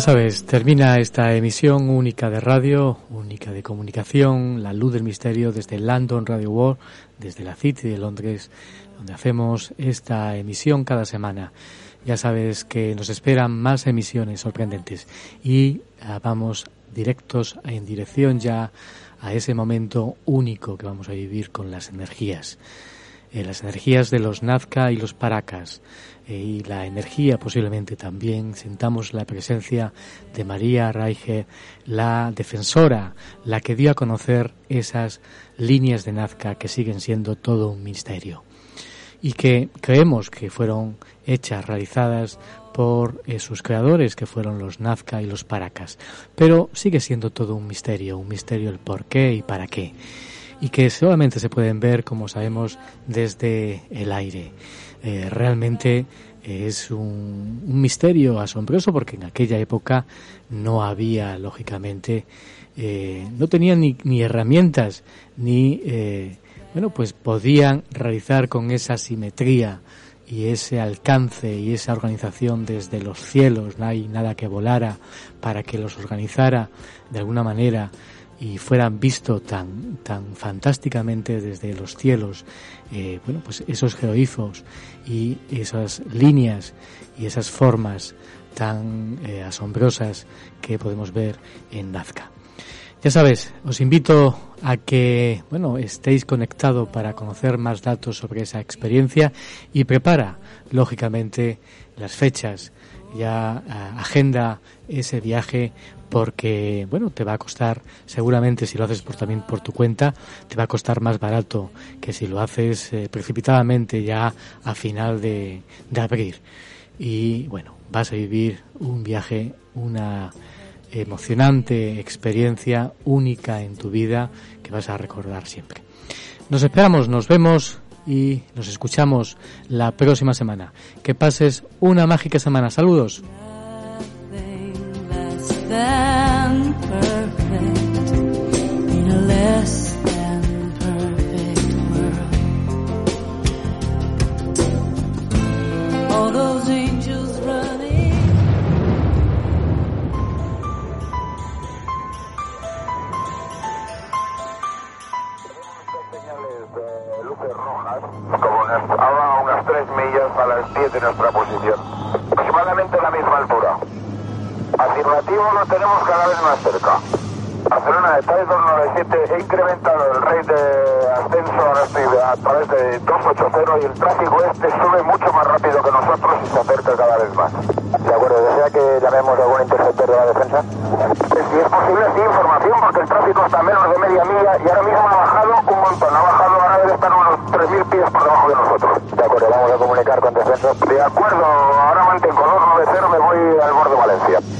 Ya sabes, termina esta emisión única de radio, única de comunicación, La Luz del Misterio desde London Radio World, desde la City de Londres, donde hacemos esta emisión cada semana. Ya sabes que nos esperan más emisiones sorprendentes y ah, vamos directos en dirección ya a ese momento único que vamos a vivir con las energías. Eh, las energías de los Nazca y los Paracas y la energía posiblemente también. Sentamos la presencia de María Raige, la defensora, la que dio a conocer esas líneas de Nazca que siguen siendo todo un misterio y que creemos que fueron hechas, realizadas por eh, sus creadores, que fueron los Nazca y los Paracas. Pero sigue siendo todo un misterio, un misterio el por qué y para qué y que solamente se pueden ver, como sabemos, desde el aire. Eh, realmente es un, misterio asombroso porque en aquella época no había, lógicamente, eh, no tenían ni, herramientas, ni, eh, bueno, pues podían realizar con esa simetría y ese alcance y esa organización desde los cielos, no hay nada que volara para que los organizara de alguna manera y fueran visto tan, tan fantásticamente desde los cielos, eh, bueno, pues esos geoifos y esas líneas y esas formas tan eh, asombrosas que podemos ver en Nazca. Ya sabes, os invito a que, bueno, estéis conectados para conocer más datos sobre esa experiencia y prepara, lógicamente, las fechas, ya agenda ese viaje porque bueno te va a costar seguramente si lo haces por también por tu cuenta te va a costar más barato que si lo haces eh, precipitadamente ya a final de, de abril y bueno, vas a vivir un viaje, una emocionante experiencia única en tu vida que vas a recordar siempre. Nos esperamos, nos vemos y nos escuchamos la próxima semana. Que pases una mágica semana. Saludos. De nuestra posición. Aproximadamente la misma altura. Afirmativo lo tenemos cada vez más cerca. Barcelona de 297 he incrementado el rate de ascenso, ahora estoy a través de 280 y el tráfico este sube mucho más rápido que nosotros y se acerca cada vez más. De acuerdo, ¿desea que llamemos a algún interceptor de la defensa? Si es posible, sí, información, porque el tráfico está a menos de media milla y ahora mismo ha bajado un montón, ha bajado, ahora debe estar unos 3.000 pies por debajo de nosotros. De acuerdo, vamos a comunicar con defensa. De acuerdo, ahora mantengo 290, me voy al borde de Valencia.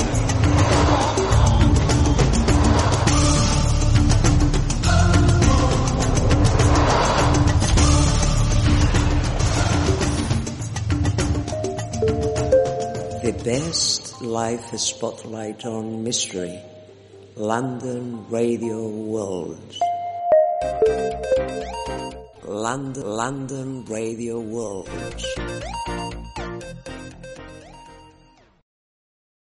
Best life spotlight on mystery. London Radio World. London, London Radio World.